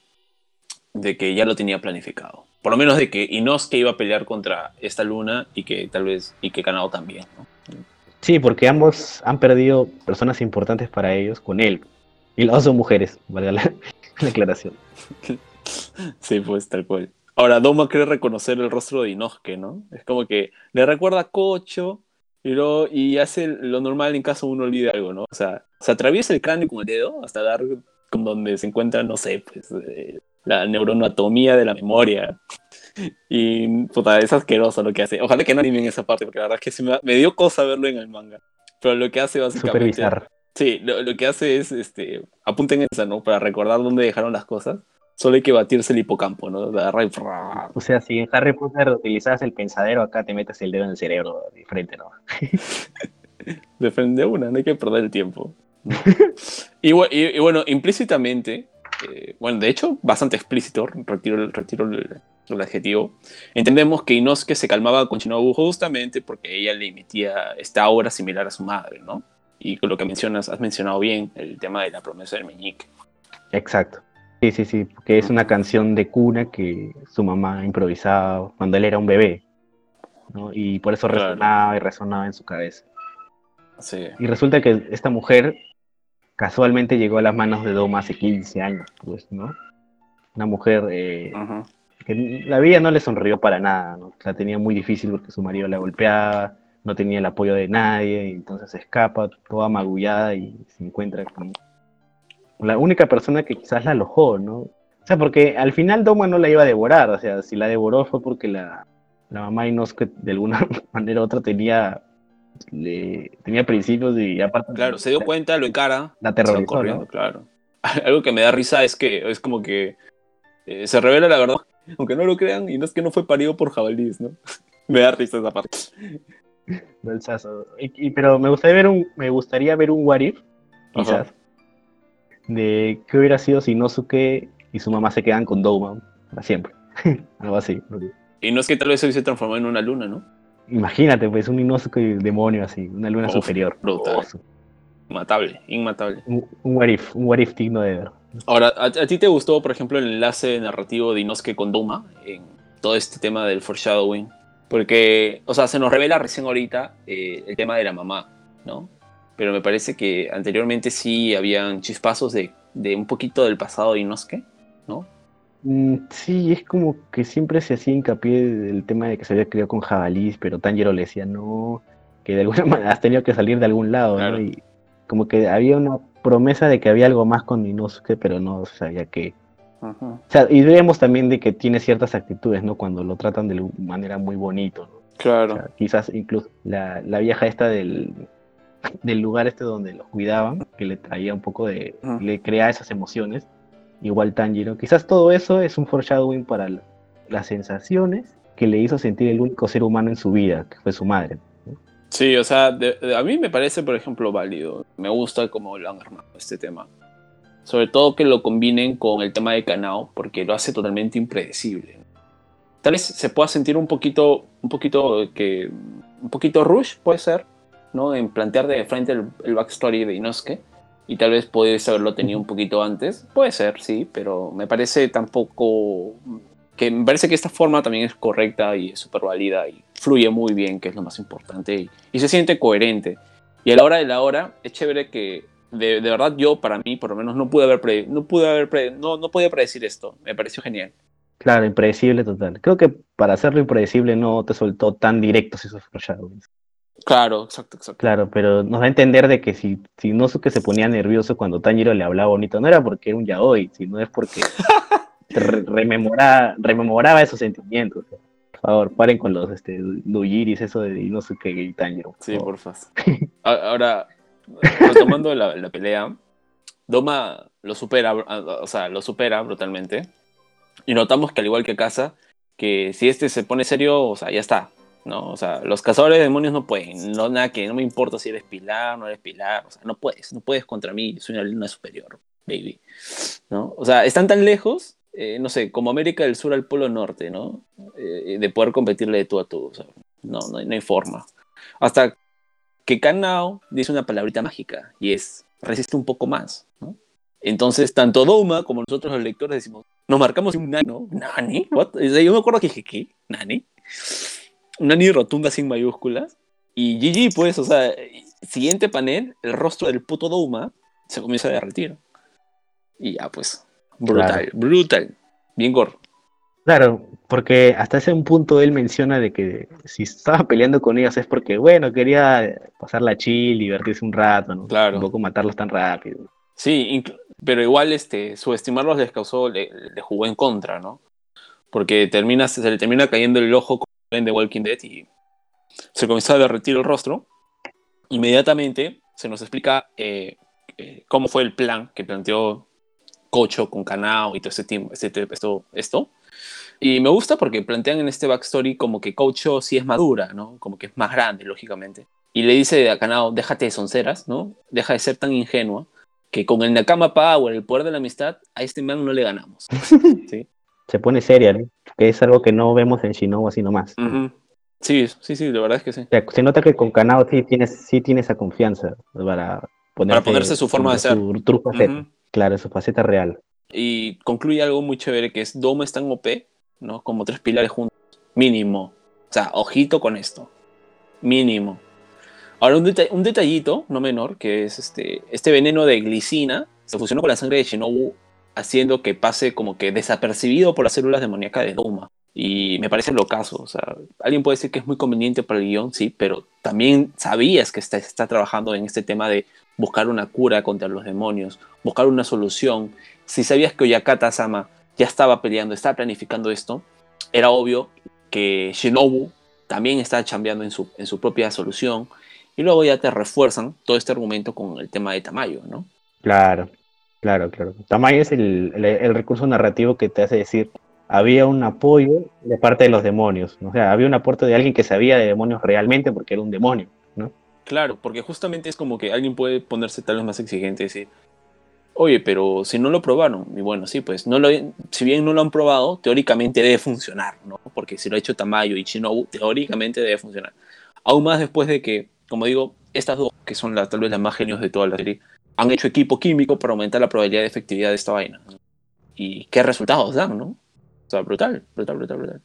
de que ya lo tenía planificado. Por lo menos de que Inosuke iba a pelear contra esta luna y que tal vez, y que Kanao también, ¿no? Sí, porque ambos han perdido personas importantes para ellos con él. Y las dos son mujeres, valga la, la aclaración. Sí, pues tal cual. Ahora, Doma cree reconocer el rostro de Inosuke, ¿no? Es como que le recuerda a Kocho y, luego- y hace lo normal en caso uno olvide algo, ¿no? O sea, se atraviesa el cráneo con el dedo hasta dar con donde se encuentra, no sé, pues eh, la neuroanatomía de la memoria. Y, puta, es asqueroso lo que hace. Ojalá que no animen esa parte, porque la verdad es que sí me, me dio cosa verlo en el manga. Pero lo que hace básicamente... Súper bizarro. Sí, lo, lo que hace es, este, apunten esa, ¿no? Para recordar dónde dejaron las cosas. Solo hay que batirse el hipocampo, ¿no? Y... O sea, si en Harry Potter utilizabas el pensadero, acá te metes el dedo en el cerebro de frente, ¿no? Defende una, no hay que perder el tiempo. y, y- y bueno, implícitamente, eh, bueno, de hecho, bastante explícito, retiro, el- retiro el, el adjetivo. Entendemos que Inosuke se calmaba con Shinobu justamente porque ella le emitía esta aura similar a su madre, ¿no? Y con lo que mencionas, has mencionado bien, el tema de la promesa del meñique. Exacto. Sí, sí, sí, porque es una canción de cuna que su mamá improvisaba cuando él era un bebé, ¿no? Y por eso Claro. resonaba y resonaba en su cabeza. Sí. Y resulta que esta mujer casualmente llegó a las manos de Doma hace 15 años, pues, ¿no? Una mujer eh, que la vida no le sonrió para nada, ¿no? La tenía muy difícil porque su marido la golpeaba, no tenía el apoyo de nadie, y entonces se escapa toda magullada y se encuentra con la única persona que quizás la alojó, ¿no? O sea, porque al final Doma no la iba a devorar, o sea, si la devoró fue porque la, la mamá Inosuke de alguna manera u otra tenía, le- tenía principios y aparte... Claro, se dio cuenta, lo encara, La se terrorizó, claro. Algo que me da risa es que es como que eh, se revela la verdad, aunque no lo crean, y no es que no fue parido por jabalíes, ¿no? me da risa esa parte. Y- y- pero me gustaría ver un, me gustaría ver un what if, quizás, de qué hubiera sido si Inosuke y su mamá se quedan con Doma para siempre. Algo así. Y no es que tal vez hoy se transformó en una luna, ¿no? Imagínate, pues, un Inosuke demonio así, una luna Uf, superior. brutal. Matable, inmatable. un, un what if, un what if digno de ver. Ahora, ¿a, a ti te gustó, por ejemplo, el enlace narrativo de Inosuke con Doma en todo este tema del foreshadowing? Porque, o sea, se nos revela recién ahorita eh, el tema de la mamá, ¿no? Pero me parece que anteriormente sí habían chispazos de, de un poquito del pasado de Inosuke, ¿no? Mm, sí, es como que siempre se hacía hincapié del tema de que se había criado con jabalís, pero Tanjiro le decía no, que de alguna manera has tenido que salir de algún lado, ¿no? Y como que había una promesa de que había algo más con Inosuke, pero no se sabía qué. O sea, y vemos también de que tiene ciertas actitudes, ¿no? Cuando lo tratan de manera muy bonito, ¿no? O Claro. sea, quizás incluso la, la vieja esta del, del lugar este donde los cuidaban, que le traía un poco de, le crea esas emociones, igual Tanjiro. Quizás todo eso es un foreshadowing para la- las sensaciones que le hizo sentir el único ser humano en su vida, que fue su madre. Sí, o sea, a mí me parece, por ejemplo, válido. Me gusta cómo lo han armado este tema. Sobre todo que lo combinen con el tema de Kanao, porque lo hace totalmente impredecible. Tal vez se pueda sentir un poquito, un poquito que, un poquito rush, puede ser, ¿no? En plantear de frente el, el backstory de Inosuke. Y tal vez puedes haberlo tenido un poquito antes. Puede ser, sí, pero me parece tampoco que me parece que esta forma también es correcta y es súper válida y fluye muy bien, que es lo más importante, y, y se siente coherente. Y a la hora de la hora, es chévere que, de, de verdad, yo, para mí, por lo menos, no pude haber, pre- no pude haber pre- no, no podía predecir esto. Me pareció genial. Claro, impredecible total. Creo que para hacerlo impredecible no te soltó tan directos esos foreshadowings. Claro, exacto, exacto. Claro, pero nos da a entender de que si, si Inosuke se ponía nervioso cuando Tanjiro le hablaba bonito, no era porque era un yaoi, sino es porque re- rememora- rememoraba esos sentimientos. Por favor, paren con los este, eso de Inosuke y Tanjiro. por Sí, favor. porfa. Ahora, retomando la, la pelea, Doma lo supera, o sea, lo supera brutalmente. Y notamos que al igual que Casa, que si este se pone serio, o sea, ya está. ¿No? O sea, los cazadores de demonios no pueden. No, nada que no me importa si eres pilar, no eres pilar. O sea, no puedes. No puedes contra mí. Soy una luna superior, baby. ¿No? O sea, están tan lejos, eh, no sé, como América del Sur al Polo Norte, ¿no? Eh, de poder competirle de tú a tú. No, no, no hay forma. Hasta que Kanao dice una palabrita mágica y es resiste un poco más, ¿no? Entonces, tanto Doma como nosotros los lectores decimos, nos marcamos un nani, ¿no? ¿Nani? What? Yo me acuerdo que dije, ¿qué? ¿Nani? Un nani rotunda sin mayúsculas. Y GG, pues, o sea, siguiente panel, el rostro del puto Doma se comienza a derretir. Y ya, pues, brutal, Claro. brutal. Bien gordo. Claro, porque hasta ese punto él menciona de que si estaba peleando con ellos es porque, bueno, quería pasarla chill, divertirse un rato, ¿no? Claro. Tampoco matarlos tan rápido. Sí, pero igual este, subestimarlos les causó, le, le jugó en contra, ¿no? Porque termina, se le termina cayendo el ojo el de Walking Dead y se comienza a derretir el rostro. Inmediatamente se nos explica eh, eh, cómo fue el plan que planteó Cocho con Kanao y todo ese tiempo, este, esto, esto. Y me gusta porque plantean en este backstory como que Cocho sí es madura, ¿no? Como que es más grande, lógicamente. Y le dice a Kanao, déjate de sonceras, ¿no? Deja de ser tan ingenua que con el Nakama Power, el poder de la amistad, a este man no le ganamos. ¿Sí? Se pone seria, ¿no? Que es algo que no vemos en Shinobu así nomás. Ujú. Sí, sí, sí, la verdad es que sí. O sea, se nota que con Kanao sí tiene, sí tiene esa confianza para, ponerte- ponerse su forma de ser. Su true faceta. Ujú. Claro, su faceta real. Y concluye algo muy chévere que es Doma está en OP, ¿no? Como tres pilares juntos. Mínimo. O sea, ojito con esto. Mínimo. Ahora, un, deta- un detallito, no menor, que es este, este veneno de glicina se fusionó con la sangre de Shinobu, haciendo que pase como que desapercibido por las células demoníacas de Doma. Y me parece locazo. O sea, alguien puede decir que es muy conveniente para el guion, sí, pero también sabías que está, está trabajando en este tema de buscar una cura contra los demonios, buscar una solución. Si sabías que Oyakata-sama ya estaba peleando, estaba planificando esto, era obvio que Shinobu también estaba chambeando en su, en su propia solución. Y luego ya te refuerzan todo este argumento con el tema de Tamayo, ¿no? Claro, claro, claro. Tamayo es el, el- recurso narrativo que te hace decir, había un apoyo de parte de los demonios. O sea, había un aporte de alguien que sabía de demonios realmente porque era un demonio. ¿no? Claro, porque justamente es como que alguien puede ponerse tal vez más exigente y decir, oye, pero si no lo probaron, y bueno, sí, pues, no lo, si bien no lo han probado, teóricamente debe funcionar, ¿no? Porque si lo ha hecho Tamayo y Shinobu, teóricamente debe funcionar. Aún más después de que, como digo, estas dos, que son la, tal vez las más genios de toda la serie, han hecho equipo químico para aumentar la probabilidad de efectividad de esta vaina. Y qué resultados dan, ¿no? O sea, brutal, brutal, brutal, brutal.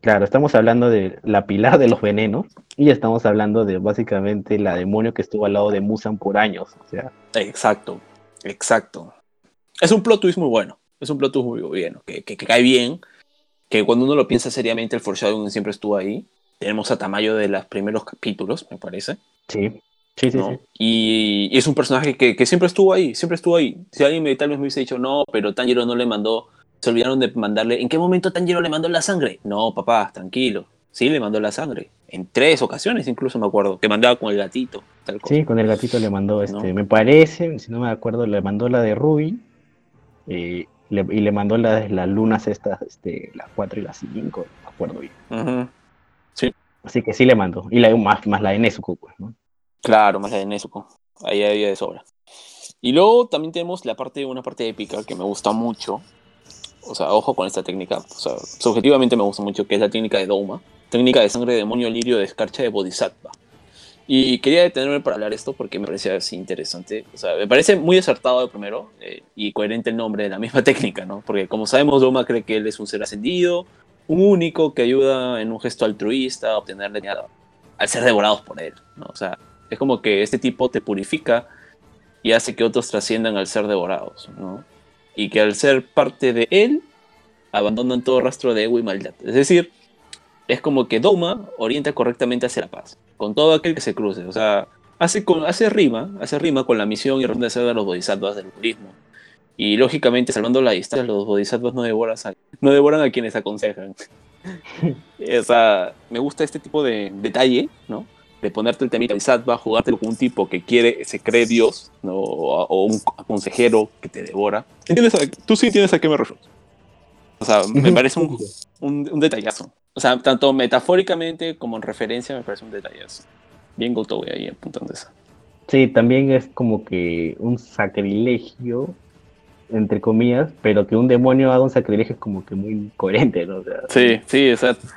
Claro, estamos hablando de la pilar de los venenos y estamos hablando de básicamente la demonio que estuvo al lado de Musan por años. O sea, Exacto, exacto. Es un plot twist muy bueno. Es un plot twist muy bueno, que, que, que cae bien. Que cuando uno lo piensa seriamente, el foreshadowing siempre estuvo ahí. Tenemos a Tamayo de los primeros capítulos, me parece. sí, sí, sí. ¿no? sí. Y, y es un personaje que, que siempre estuvo ahí, siempre estuvo ahí. Si alguien me, tal vez me hubiese dicho, no, pero Tanjiro no le mandó, se olvidaron de mandarle. ¿En qué momento Tanjiro le mandó la sangre? No, papá, tranquilo. Sí, le mandó la sangre. En tres ocasiones incluso me acuerdo, que mandaba con el gatito. Tal cosa. Sí, con el gatito le mandó, este, No. me parece, si no me acuerdo, le mandó la de Ruby eh, le- y le mandó la de las lunas estas, este, las 4 y las 5, no me acuerdo bien. Ujú. Así que sí le mandó. Y la, más, más la de Nezuko, pues, ¿no? Claro, más la de Nezuko. Ahí había de sobra. Y luego también tenemos la parte, una parte épica que me gusta mucho. O sea, ojo con esta técnica. O sea, subjetivamente me gusta mucho, que es la técnica de Douma. Técnica de sangre de demonio lirio de escarcha de Bodhisattva. Y quería detenerme para hablar esto porque me parecía así interesante. O sea, me parece muy acertado de primero eh, y coherente el nombre de la misma técnica, ¿no? Porque como sabemos, Douma cree que él es un ser ascendido, un único que ayuda en un gesto altruista a obtener leñada al ser devorados por él, ¿no? O sea, es como que este tipo te purifica y hace que otros trasciendan al ser devorados, ¿no? Y que al ser parte de él, abandonan todo rastro de ego y maldad. Es decir, es como que Doma orienta correctamente hacia la paz, con todo aquel que se cruce. O sea, hace, con, hace rima, hace rima con la misión y razón de ser de los bodhisattvas del budismo. Y lógicamente, salvando la distancia, los bodhisattvas no devoran a, no devoran a quienes aconsejan. o sea, me gusta este tipo de detalle, ¿no? De ponerte el temita bodhisattva, jugártelo con un tipo que quiere, se cree Dios, ¿no? o, o un consejero que te devora. ¿Entiendes? a- Tú sí entiendes a qué me refiero. O sea, me parece un, un, un detallazo. O sea, tanto metafóricamente como en referencia me parece un detallazo. Bien Gotowe ahí apuntando eso. Sí, también es como que un sacrilegio, entre comillas, pero que un demonio haga un sacrilegio es como que muy coherente, ¿no? O sea, Sí, sí, exacto.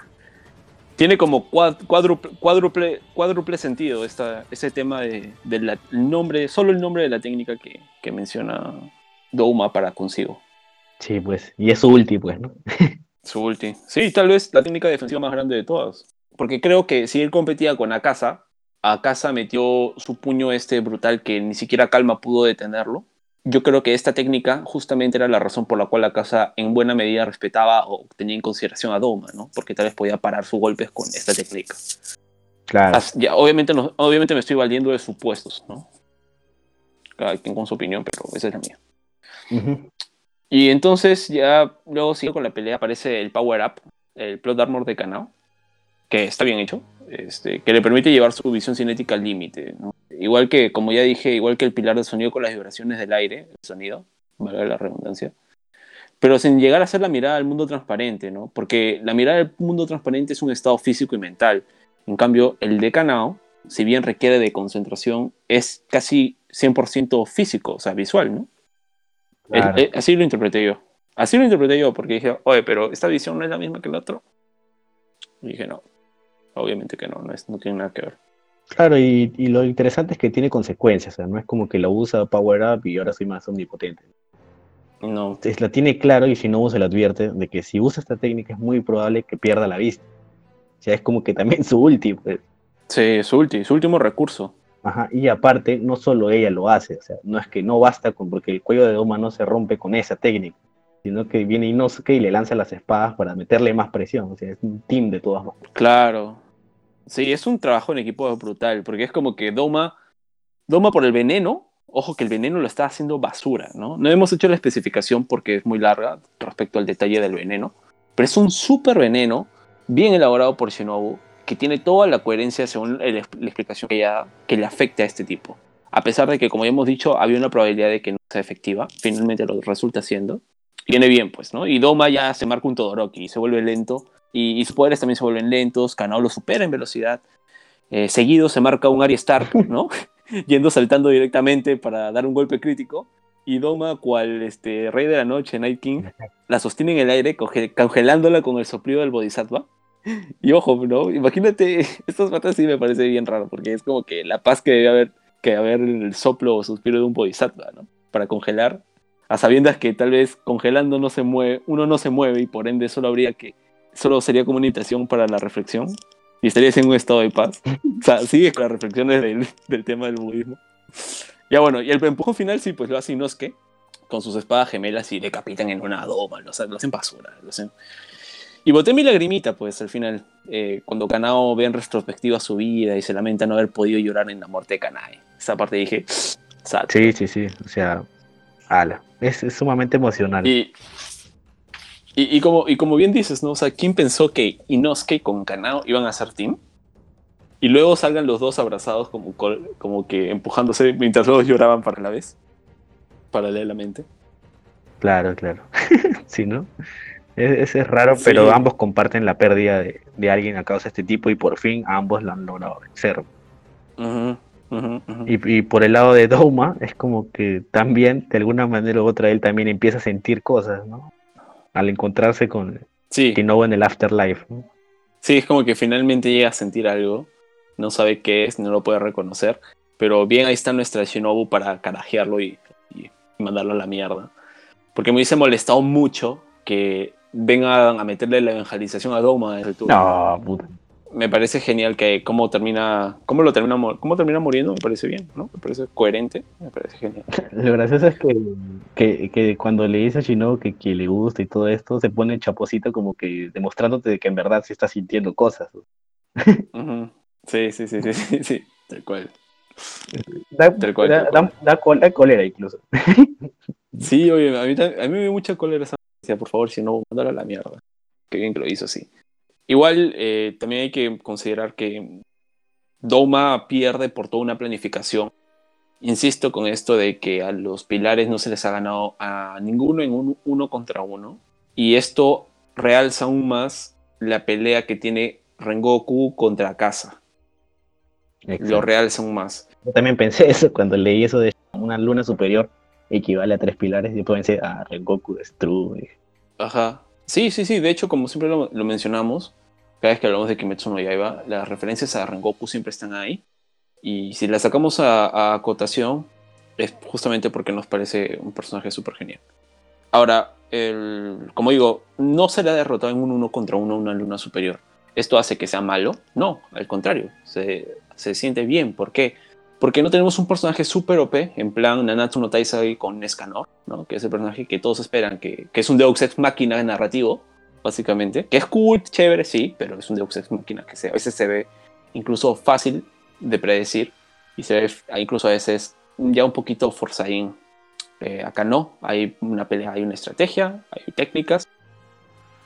Tiene como cuádruple, cuádruple, cuádruple sentido esta, ese tema de, de la- el nombre, solo el nombre de la técnica que, que menciona Douma para consigo. Sí, pues, y es su ulti, pues, ¿no? Su ulti. Sí, tal vez la técnica defensiva más grande de todas. Porque creo que si él competía con Akasa, Akasa metió su puño este brutal que ni siquiera Calma pudo detenerlo. Yo creo que esta técnica justamente era la razón por la cual Akasa en buena medida respetaba o tenía en consideración a Doma, ¿no? Porque tal vez podía parar sus golpes con esta técnica. Claro. As- ya, obviamente, no- obviamente me estoy valiendo de supuestos, ¿no? Cada quien con su opinión, pero esa es la mía. Ujú. Y entonces ya luego sigue con la pelea, aparece el Power Up, el Plot Armor de Kanao, que está bien hecho, este, que le permite llevar su visión cinética al límite. ¿no? Igual que, como ya dije, igual que el pilar de sonido con las vibraciones del aire, el sonido, valga la redundancia, pero sin llegar a ser la mirada al mundo transparente, ¿no? Porque la mirada al mundo transparente es un estado físico y mental. En cambio, el de Kanao, si bien requiere de concentración, es casi 100% físico, o sea, visual, ¿no? El- Claro. eh, así lo interpreté yo. Así lo interpreté yo, porque dije, oye, pero esta visión no es la misma que el otro. Y dije, no, obviamente que no, no, es, no tiene nada que ver. Claro, y, y lo interesante es que tiene consecuencias, o sea, no es como que lo usa Power Up y ahora soy más omnipotente. No, Entonces, la tiene claro y si no se le advierte de que si usa esta técnica es muy probable que pierda la vista. O sea, es como que también su ulti, pues. sí, su, ulti- su último recurso. Ajá, y aparte, no solo ella lo hace, o sea, no es que no basta con, porque el cuello de Doma no se rompe con esa técnica, sino que viene Inosuke y le lanza las espadas para meterle más presión, o sea, es un team de todas maneras. Claro. Sí, es un trabajo en equipo brutal, porque es como que Doma, Doma por el veneno, ojo que el veneno lo está haciendo basura, ¿no? No hemos hecho la especificación porque es muy larga respecto al detalle del veneno, pero es un súper veneno, bien elaborado por Shinobu, que tiene toda la coherencia según la explicación que, ella, que le afecta a este tipo. A pesar de que, como ya hemos dicho, había una probabilidad de que no sea efectiva, finalmente lo resulta siendo. Viene bien, pues, ¿no? Y Doma ya se marca un Todoroki y se vuelve lento y, y sus poderes también se vuelven lentos, Kanao lo supera en velocidad. Eh, seguido se marca un Arya Stark, ¿no? Yendo saltando directamente para dar un golpe crítico. Y Doma, cual este, rey de la noche, Night King, la sostiene en el aire, congelándola con el soplido del Bodhisattva. Y ojo, ¿no? Imagínate, estas patas sí me parece bien raro, porque es como que la paz que debe haber, que haber en el soplo o suspiro de un Bodhisattva, ¿no? Para congelar, a sabiendas que tal vez congelando no se mueve, uno no se mueve y por ende solo habría que solo sería como una invitación para la reflexión y estarías en un estado de paz. O sea, sigue con las reflexiones del, del tema del budismo. Ya bueno, y el empujón final sí, pues lo hace Inosuke con sus espadas gemelas y decapitan en una doma, lo, hacen- lo hacen basura. Lo hacen... Y boté mi lagrimita, pues al final, eh, cuando Kanao ve en retrospectiva su vida y se lamenta no haber podido llorar en la muerte de Kanae. Esa parte dije, sad. Sí, sí, sí, o sea, ala, es, es sumamente emocional. Y, y, y como, y como bien dices, ¿no? O sea, ¿quién pensó que Inosuke con Kanao iban a ser team? Y luego salgan los dos abrazados como, como que empujándose mientras los dos lloraban para la vez. Paralelamente. Claro, claro. sí, ¿no? Es, es raro, Sí. pero ambos comparten la pérdida de, de alguien a causa de este tipo y por fin ambos lo han logrado vencer. Y, y por el lado de Douma, es como que también, de alguna manera u otra, él también empieza a sentir cosas, ¿no? Al encontrarse con sí, Shinobu en el Afterlife. ¿no? sí, es como que finalmente llega a sentir algo. No sabe qué es, no lo puede reconocer. Pero bien, ahí está nuestra Shinobu para carajearlo y, y mandarlo a la mierda. Porque me hubiese molestado mucho que vengan a meterle la evangelización a Doma No, puta. Me parece genial que cómo termina, cómo lo termina, mo- cómo termina muriendo, me parece bien, ¿no? Me parece coherente, me parece genial. Lo gracioso es que, que, que cuando le dice a Shinobu que, que le gusta y todo esto, se pone chaposito como que demostrándote de que en verdad sí está sintiendo cosas. Sí, sí, sí, sí, sí, sí, tal cual. Da, Tal cual, da- tal cual. da- da cólera incluso. Sí, oye, a mí, a mí me dio mucha cólera esa por favor, si no, mándalo a la mierda. Qué bien que lo hizo así. Igual, eh, también hay que considerar que Doma pierde por toda una planificación. Insisto con esto de que a los pilares no se les ha ganado a ninguno en un uno contra uno. Y esto realza aún más la pelea que tiene Rengoku contra Kasa. Lo realza aún más. Yo también pensé eso cuando leí eso de una luna superior equivale a tres pilares. Y después pensé, ah, Rengoku destruye. Ajá. Sí, sí, sí. De hecho, como siempre lo, mencionamos, cada vez que hablamos de Kimetsu no Yaiba, las referencias a Rengoku siempre están ahí. Y si las sacamos a, a acotación, es justamente porque nos parece un personaje súper genial. Ahora, el- como digo, no se le ha derrotado en un uno contra uno a una luna superior. ¿Esto hace que sea malo? No, al contrario. Se, se siente bien. ¿Por qué? Porque no tenemos un personaje súper OP, en plan Nanatsu no Taizai con Escanor, ¿no? que es el personaje que todos esperan, que, que es un Deus Ex Máquina narrativo, básicamente. Que es cool, chévere, sí, pero es un Deus Ex Máquina que se, a veces se ve incluso fácil de predecir y se ve incluso a veces ya un poquito forzadín. Eh, acá no, hay una pelea, hay una estrategia, hay técnicas,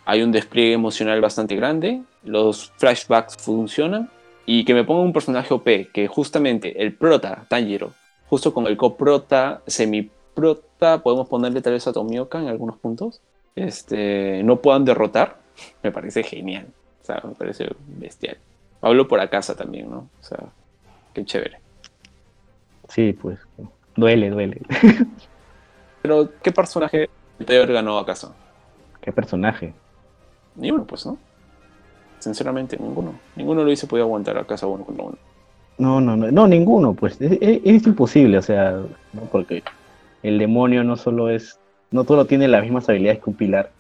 hay un despliegue emocional bastante grande, los flashbacks funcionan y que me ponga un personaje OP que justamente el prota, Tanjiro, justo con el coprota, semiprota, podemos ponerle tal vez a Tomioka en algunos puntos, este, no puedan derrotar, me parece genial, o sea, me parece bestial. Hablo por Akasa también, ¿no? O sea, qué chévere. Sí, pues. Duele, duele. Pero, ¿qué personaje te ganó acaso? Qué personaje. Ni uno, pues, ¿no? Sinceramente, ninguno. Ninguno lo hubiese podido aguantar a casa uno contra uno. No, no, no, no, ninguno, pues es, es- es imposible, o sea, ¿no? porque el demonio no solo es, no solo tiene las mismas habilidades que un pilar,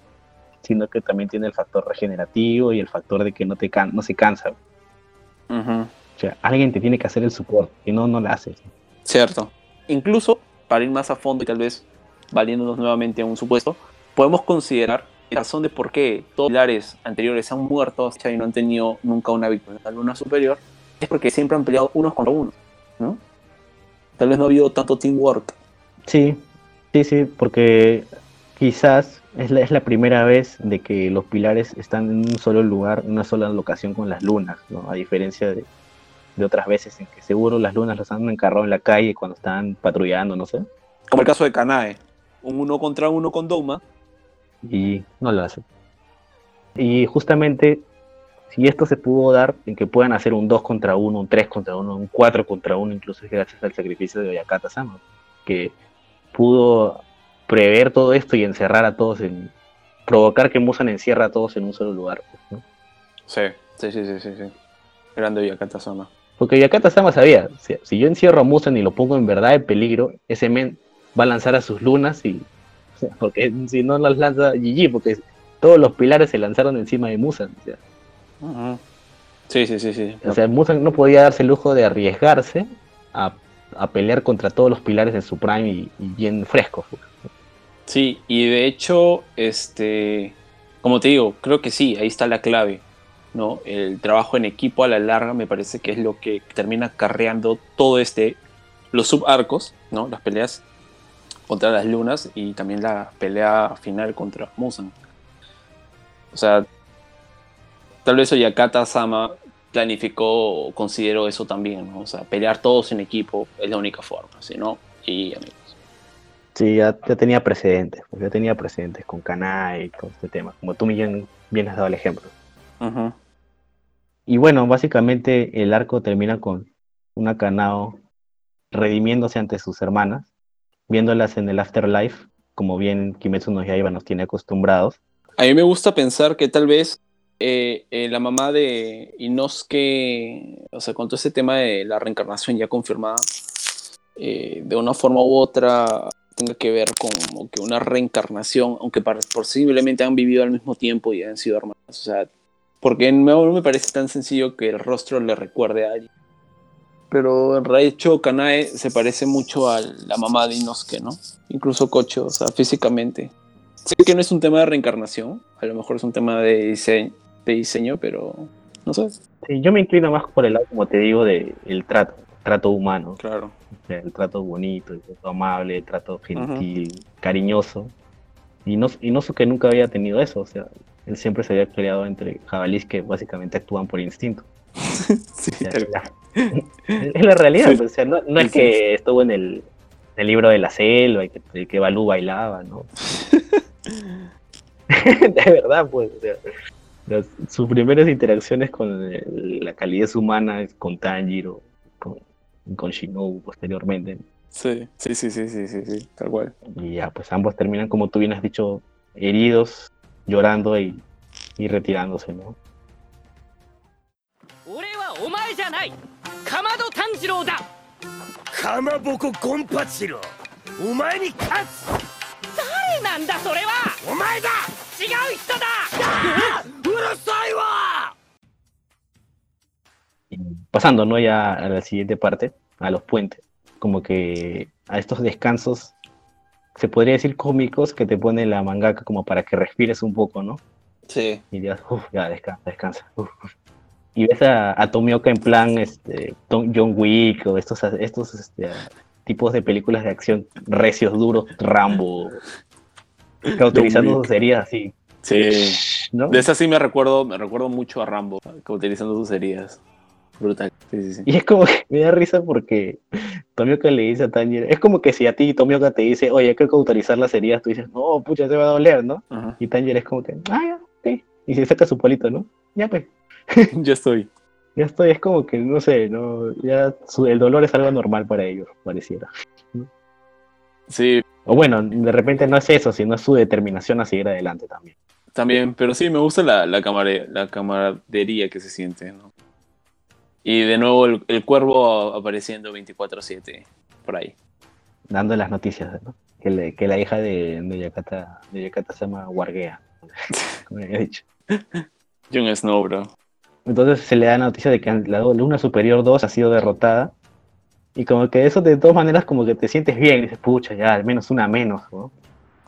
sino que también tiene el factor regenerativo y el factor de que no te can- no se cansa. O sea, alguien te tiene que hacer el support, y no, no lo haces. Cierto. Incluso, para ir más a fondo y tal vez valiéndonos nuevamente a un supuesto, podemos considerar la razón de por qué todos los pilares anteriores han muerto y no han tenido nunca una victoria en la luna superior, es porque siempre han peleado unos contra uno, ¿no? Tal vez no ha habido tanto teamwork. Sí, sí, sí, porque quizás es la, es la primera vez de que los pilares están en un solo lugar, en una sola locación con las lunas, ¿no? A diferencia de, de otras veces en que seguro las lunas los han encarrado en la calle cuando están patrullando, no sé, Como el caso de Kanae, un uno contra uno con Dogma. Y no lo hacen. Y justamente, si esto se pudo dar en que puedan hacer un 2 contra 1, un 3 contra 1, un 4 contra 1, incluso es gracias al sacrificio de Oyakata Sama, que pudo prever todo esto y encerrar a todos en. provocar que Musan encierra a todos en un solo lugar. pues, ¿no? Sí, sí, sí, sí, sí. sí. Grande Oyakata Sama. Porque Oyakata Sama sabía, si, si yo encierro a Musan y lo pongo en verdad en peligro, ese men va a lanzar a sus lunas y. porque si no las lanza GG, porque todos los pilares se lanzaron encima de Musan. o sea. Sí, sí, sí, sí. O sea, Musan no podía darse el lujo de arriesgarse a, a pelear contra todos los pilares en su prime y, y bien frescos. Sí, y de hecho, este, como te digo, creo que sí, ahí está la clave, ¿no? El trabajo en equipo a la larga me parece que es lo que termina carreando todo este, los subarcos, ¿no? Las peleas contra las lunas y también la pelea final contra Musan. O sea, tal vez Oyakata Sama planificó o consideró eso también, ¿no? O sea, pelear todos en equipo es la única forma, si no, y amigos. Sí, ya, ya tenía precedentes, pues, ya tenía precedentes con Kanai y con este tema, como tú bien, bien has dado el ejemplo. Y bueno, básicamente el arco termina con una Kanao redimiéndose ante sus hermanas, viéndolas en el afterlife, como bien Kimetsu no Yaiba nos tiene acostumbrados. A mí me gusta pensar que tal vez eh, eh, la mamá de Inosuke, o sea, con todo ese tema de la reencarnación ya confirmada, eh, de una forma u otra tenga que ver con que una reencarnación, aunque posiblemente han vivido al mismo tiempo y han sido hermanas. O sea, porque no me parece tan sencillo que el rostro le recuerde a alguien. Pero en realidad Kanae se parece mucho a la mamá de Inosuke, ¿no? Incluso Kocho, o sea, físicamente. Sé que no es un tema de reencarnación, a lo mejor es un tema de diseño, de diseño pero no sé. Sí, yo me inclino más por el lado, como te digo, del trato, trato humano. Claro. O sea, el trato bonito, el trato amable, el trato gentil, cariñoso. Y no, y no sé que nunca había tenido eso, o sea, él siempre se había peleado entre jabalíes que básicamente actúan por instinto. Sí, es, la, realidad, Sí. pues, o sea, no, no es que estuvo en el, en el libro de la selva y que, que Balú bailaba, ¿no? de verdad, pues, o sea, las- sus primeras interacciones con el- la calidez humana es con Tanjiro, con, con Shinobu posteriormente. sí, sí, sí, sí, sí, sí, sí, tal cual. Y ya, pues ambos terminan, como tú bien has dicho, heridos, llorando y, y retirándose, ¿no? かまど炭治郎だかまぼこゴンパチロお前に勝つ誰なんだそれはお前だ違う人だうるさいわ Y pasando, ¿no? Ya a la siguiente parte, a los puentes, como que a estos descansos, se podría decir cómicos que te pone la mangaka como para que respires un poco, ¿no? Sí, Y ya, uf, ya descansa, descansa. uf, uf. Y ves a, a Tomioka en plan este, Tom- John Wick o estos, estos este, tipos de películas de acción recios, duros, Rambo, cauterizando sus heridas así, sí. ¿no? De esa sí me recuerdo, me recuerdo mucho a Rambo, que utilizando sus heridas. Brutal. Sí, sí, sí. Y es como que me da risa porque Tomioka le dice a Tanjiro, es como que si a ti Tomioka te dice, oye, hay que cauterizar las heridas, tú dices, no, pucha, te va a doler, ¿no? Ajá. Y Tanjiro es como que, ah, ya, ok. Y se saca su polito, ¿no? Ya pues, ya estoy. ya estoy, es como que, no sé, no, ya su- el dolor es algo normal para ellos, pareciera. Sí, O bueno, de repente no es eso, sino es su determinación a seguir adelante también. también, pero sí me gusta la, la, camare- la camaradería que se siente, ¿no? Y de nuevo el, el cuervo apareciendo 24-7 por ahí. Dando las noticias, ¿no? Que, le- que la hija de, de Yakata, de Yakata se llama Wargea, como había dicho. Jon Snow, bro. Entonces se le da la noticia de que la Luna Superior 2 ha sido derrotada. Y como que eso de todas maneras como que te sientes bien, dices, pucha, ya, al menos una menos, ¿no?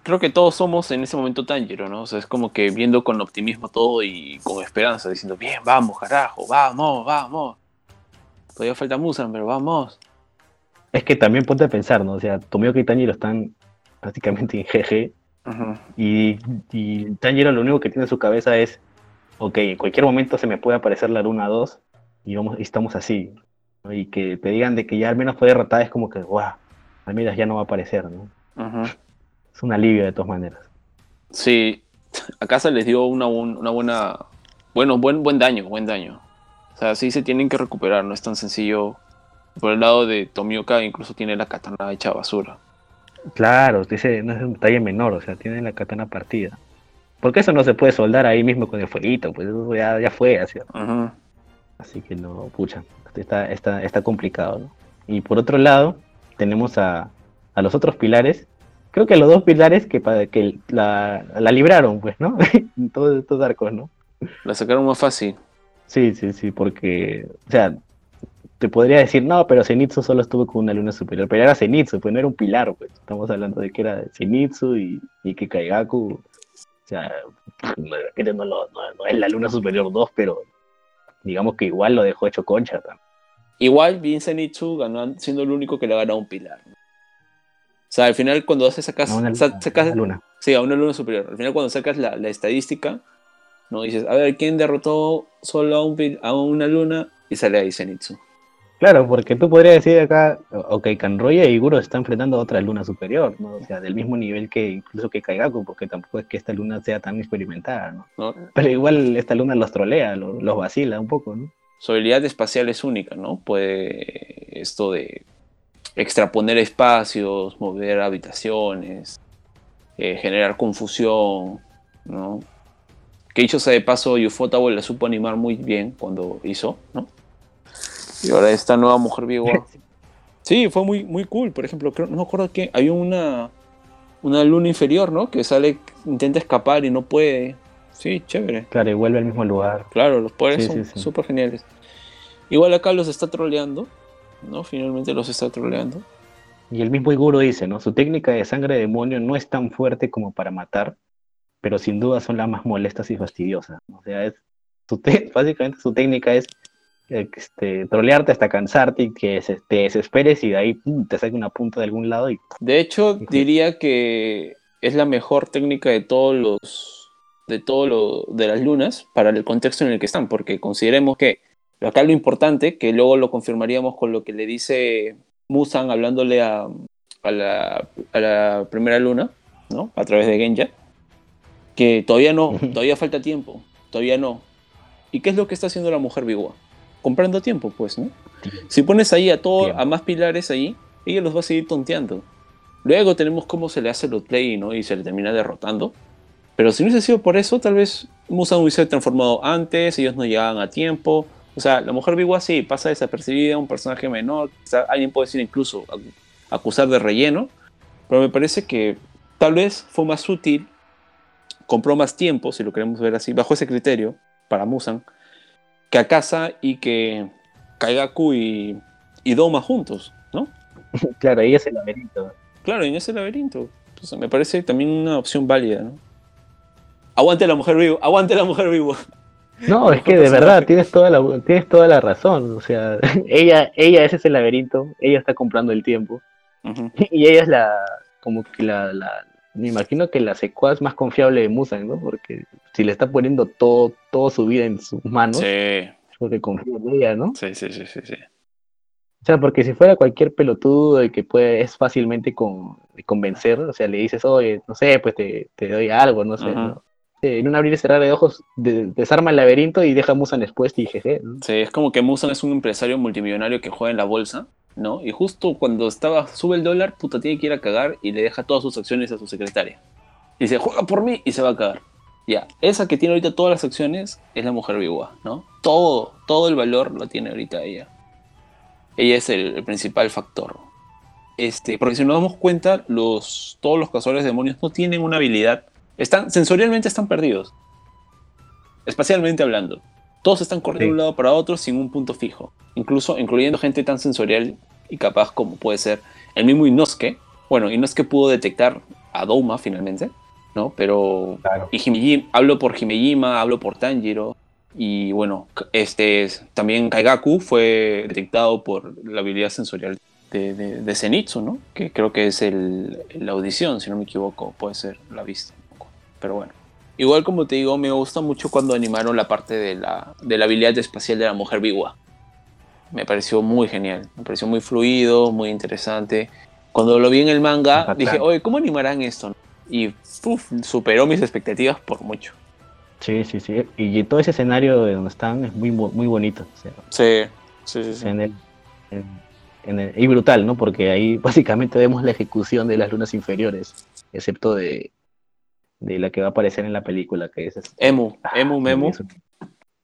Creo que todos somos en ese momento Tanjiro, ¿no? O sea, es como que viendo con optimismo todo y con esperanza, diciendo, bien, vamos, carajo, vamos, vamos. Todavía falta Musan, pero vamos. Es que también ponte a pensar, ¿no? O sea, Tomioka y Tanjiro están prácticamente en GG. Y, y Tanjiro lo único que tiene en su cabeza es, ok, en cualquier momento se me puede aparecer la Luna 2 y, vamos, y estamos así. ¿no? Y que te digan de que ya al menos fue derrotada es como que, guau, al menos ya no va a aparecer, ¿no? Es un alivio de todas maneras. Sí, a casa les dio una buena. Bueno, buen, buen daño, buen daño. O sea, sí se tienen que recuperar, no es tan sencillo. Por el lado de Tomioka, incluso tiene la katana hecha basura. Claro, ese no es un detalle menor, o sea, tiene la katana partida. Porque eso no se puede soldar ahí mismo con el fueguito, pues eso ya, ya fue, así. Así que no, pucha, está, está, está complicado, ¿no? Y por otro lado, tenemos a, a los otros pilares. Creo que los dos pilares que, que la, la libraron, pues, ¿no? en todos estos arcos, ¿no? La sacaron más fácil. Sí, sí, sí, porque, o sea, te podría decir, no, pero Zenitsu solo estuvo con una luna superior, pero era Zenitsu, pues no era un pilar, pues. Estamos hablando de que era Zenitsu y, y que Kaigaku, o sea, no, no, no- no es la luna superior 2, pero digamos que igual lo dejó hecho concha también. Igual, Bin Zenitsu ganó siendo el único que le ha ganado un pilar. ¿no? O sea, al final, cuando haces sacas, una, luna, sacas- una luna. Sí, a una luna superior. Al final, cuando sacas la, la estadística, ¿no? dices, a ver, ¿quién derrotó solo a, un, a una luna? Y sale ahí Zenitsu. Claro, porque tú podrías decir acá, ok, Kanroya y Guro se están enfrentando a otra luna superior, ¿no? O sea, del mismo nivel que incluso que Kaigaku, porque tampoco es que esta luna sea tan experimentada, ¿no? ¿no? Pero igual esta luna los trolea, los, los vacila un poco, ¿no? Su habilidad espacial es única, ¿no? Puede esto de extraponer espacios, mover habitaciones, eh, generar confusión, ¿no? Que dicho sea de paso, Ufotable la supo animar muy bien cuando hizo, ¿no? Y ahora esta nueva mujer Biwa. Sí, fue muy, muy cool. Por ejemplo, creo, no me acuerdo que hay una, una luna inferior, ¿no? Que sale, intenta escapar y no puede. Sí, chévere. Claro, y vuelve al mismo lugar. Claro, los poderes Sí, son sí, sí. súper geniales. Igual acá los está troleando, ¿no? Finalmente los está troleando. Y el mismo Iguro dice, ¿no? Su técnica de sangre de demonio no es tan fuerte como para matar, pero sin duda son las más molestas y fastidiosas. O sea, es su básicamente su técnica es este, trolearte hasta cansarte y que se- te desesperes y de ahí pum, te saque una punta de algún lado y De hecho, diría que es la mejor técnica de todos los de todo lo de las lunas para el contexto en el que están, porque consideremos que acá lo importante, que luego lo confirmaríamos con lo que le dice Musan hablándole a, a la, a la primera luna, ¿no? A través de Genja, que todavía no, todavía falta tiempo, todavía no. ¿Y qué es lo que está haciendo la mujer Biwa? Comprando tiempo, pues, ¿no? Si pones ahí a todo, Tiempo. a más pilares ahí, ella los va a seguir tonteando. Luego tenemos cómo se le hace el play, ¿no? Y se le termina derrotando. Pero si no hubiese sido por eso, tal vez Musan hubiese transformado antes, ellos no llegaban a tiempo. O sea, la mujer Biwa sí pasa desapercibida, un personaje menor, alguien puede decir incluso ac- acusar de relleno, pero me parece que tal vez fue más útil, compró más tiempo, si lo queremos ver así, bajo ese criterio, para Musan, que Akasa y que Kaigaku y, y Doma juntos, ¿no? claro, ahí es el laberinto. Claro, en ese laberinto. Pues, me parece también una opción válida, ¿no? Aguante la mujer viva, aguante la mujer viva. No, es que de verdad tienes toda la tienes toda la razón, o sea, ella ella ese es el laberinto, ella está comprando el tiempo y ella es la como que la, la me imagino que la secuaz más confiable de Musan, ¿no? Porque si le está poniendo todo toda su vida en sus manos, Sí, es porque confía en ella, ¿no? sí, sí, sí, sí, sí. O sea, porque si fuera cualquier pelotudo de que puede, es fácilmente con, convencer, o sea, le dices, oye, no sé, pues te, te doy algo, no sé. ¿no? Eh, En un abrir y cerrar de ojos, de- desarma el laberinto y deja a Musan expuesto y jeje, ¿no? Sí, es como que Musan es un empresario multimillonario que juega en la bolsa, ¿no? Y justo cuando estaba, sube el dólar, puta, tiene que ir a cagar y le deja todas sus acciones a su secretaria. Y dice, juega por mí y se va a cagar. Ya, esa que tiene ahorita todas las acciones es la mujer viva, ¿no? Todo, todo el valor lo tiene ahorita ella. Ella es el, el principal factor. Este, porque si nos damos cuenta, los, todos los cazadores de demonios no tienen una habilidad. Están, sensorialmente están perdidos. Espacialmente hablando. Todos están corriendo de un lado para otro sin un punto fijo. Incluso incluyendo gente tan sensorial y capaz como puede ser el mismo Inosuke. Bueno, Inosuke pudo detectar a Douma finalmente, ¿no? Pero Claro. y Himejima- hablo por Himejima, hablo por Tanjiro. Y bueno, este es- también Kaigaku fue detectado por la habilidad sensorial de, de, de Zenitsu, ¿no? Que creo que es el, la audición, si no me equivoco, puede ser la vista. Pero bueno. Igual como te digo, me gusta mucho cuando animaron la parte de la, de la habilidad espacial de la mujer Biwa. Me pareció muy genial, me pareció muy fluido, muy interesante. Cuando lo vi en el manga, dije, oye, ¿cómo animarán esto? Y uf, superó mis expectativas por mucho. Sí, sí, sí. Y todo ese escenario de donde están es muy, muy bonito. o sea, Sí, sí, sí. en el, en, en el- y brutal, ¿no? Porque ahí básicamente vemos la ejecución de las lunas inferiores, excepto de, de la que va a aparecer en la película, que es... este- Emu, Ah, Emu, Memu. eso.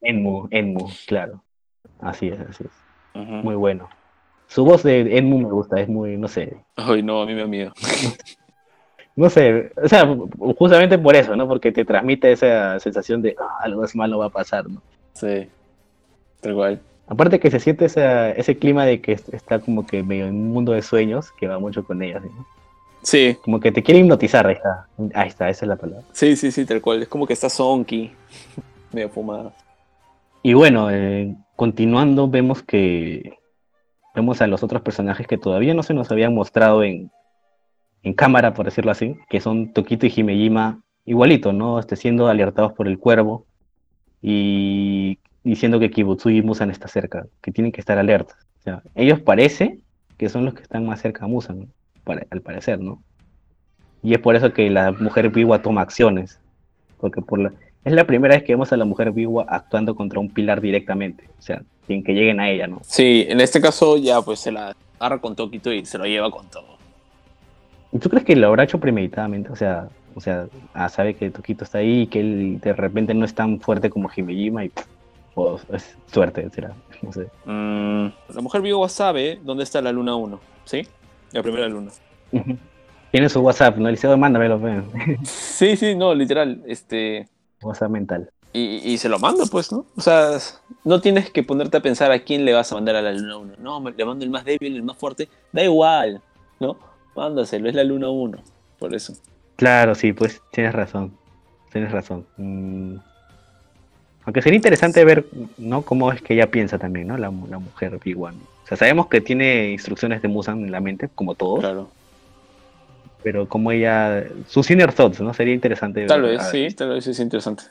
Enmu, Enmu, claro. Así es, así es. Muy bueno. Su voz de Enmu me gusta, es muy, no sé, Ay, no, a mí me da miedo. no sé, o sea, justamente por eso, ¿no? Porque te transmite esa sensación de "Ah, algo es malo va a pasar, ¿no? Sí, tal cual. Aparte que se siente esa, ese clima de que est- está como que medio en un mundo de sueños que va mucho con ella, ¿no? Sí, Como que te quiere hipnotizar, ahí está. Ahí está, esa es la palabra. sí, sí, sí, tal cual. Es como que está zonky, medio fumada. Y bueno, eh, continuando, vemos que vemos a los otros personajes que todavía no se nos habían mostrado en, en cámara, por decirlo así, que son Tokito y Himejima igualito, ¿no? Este, siendo alertados por el cuervo y diciendo que Kibutsuji y Musan está cerca, que tienen que estar alertas. O sea, ellos parece que son los que están más cerca a Musan, al parecer, ¿no? Y es por eso que la mujer Biwa toma acciones, porque por la, es la primera vez que vemos a la mujer Biwa actuando contra un pilar directamente, o sea, sin que lleguen a ella, ¿no? Sí, en este caso ya pues se la agarra con Tokito y se lo lleva con todo. ¿Y tú crees que lo habrá hecho premeditadamente? O sea, o sea, ah, sabe que Tokito está ahí y que él de repente no es tan fuerte como Himejima y pff, o es suerte, será, no sé. Mm, la mujer Biwa sabe dónde está la luna 1, ¿sí? La primera luna. Tiene su WhatsApp, ¿no? "Oh, mándamelo, ven". Sí, sí, no, literal. Este, WhatsApp mental. y, y se lo manda, pues, ¿no? O sea, no tienes que ponerte a pensar a quién le vas a mandar a la luna 1. No, le mando el más débil, el más fuerte. Da igual, ¿no? Mándaselo, es la luna 1. Por eso. Claro, sí, pues tienes razón. Tienes razón. Mm. Aunque sería interesante ver, ¿no? Cómo es que ella piensa también, ¿no? La, la mujer Biwa. ¿no? O sea, sabemos que tiene instrucciones de Musan en la mente, como todos, Claro. Pero como ella, sus inner thoughts, ¿no? Sería interesante Tal vez, sí, tal vez es interesante.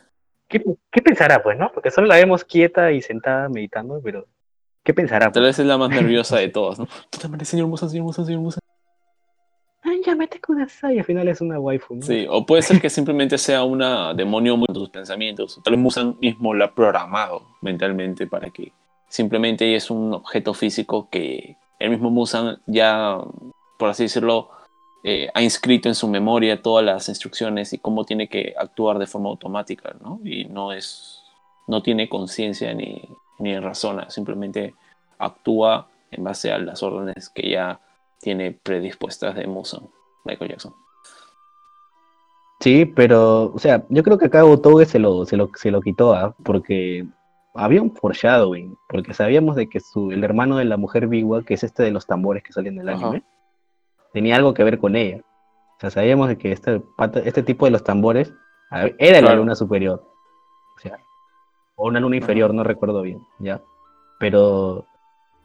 ¿Qué, qué pensará, pues, no? Porque solo la vemos quieta y sentada meditando, pero ¿qué pensará? Tal Pues? vez es la más nerviosa de todas, ¿no? Señor Musan, señor Musan, señor Musan. Ay, ya mete con esa y al final es una waifu, ¿no? Sí, o puede ser que simplemente sea una demonio muy de sus pensamientos. Tal vez Musan mismo la ha programado mentalmente para que simplemente es un objeto físico que el mismo Musan ya, por así decirlo, eh, ha inscrito en su memoria todas las instrucciones y cómo tiene que actuar de forma automática, ¿no? Y no es, no tiene conciencia ni, ni razona, simplemente actúa en base a las órdenes que ya tiene predispuestas de Musan, Michael Jackson. Sí, pero, o sea, yo creo que acá Otoge se lo, se lo, se lo quitó, ¿ah? Porque había un foreshadowing, porque sabíamos de que su, el hermano de la mujer Biwa, que es este de los tambores que salen del Ajá. anime, tenía algo que ver con ella. O sea, sabíamos de que este, este tipo de los tambores era la luna superior. O sea, o una luna inferior, no recuerdo bien, ¿ya? Pero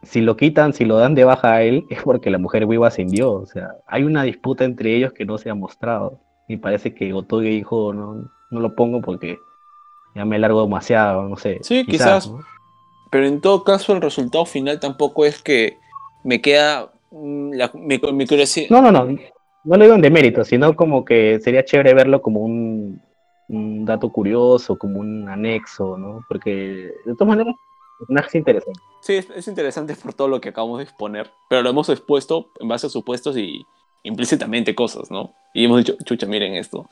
si lo quitan, si lo dan de baja a él, es porque la mujer Biwa ascendió. O sea, hay una disputa entre ellos que no se ha mostrado. Y parece que Otoge dijo, no, no lo pongo porque ya me largo demasiado, no sé. Sí, quizás. ¿no? Pero en todo caso, el resultado final tampoco es que me queda la, mi, mi curiosidad. No, no, no. No lo digo en demérito, sino como que sería chévere verlo como un, un dato curioso, como un anexo, ¿no? Porque de todas maneras, personajes interesantes. Sí, es, es interesante por todo lo que acabamos de exponer, pero lo hemos expuesto en base a supuestos y implícitamente cosas, ¿no? Y hemos dicho, chucha, miren esto.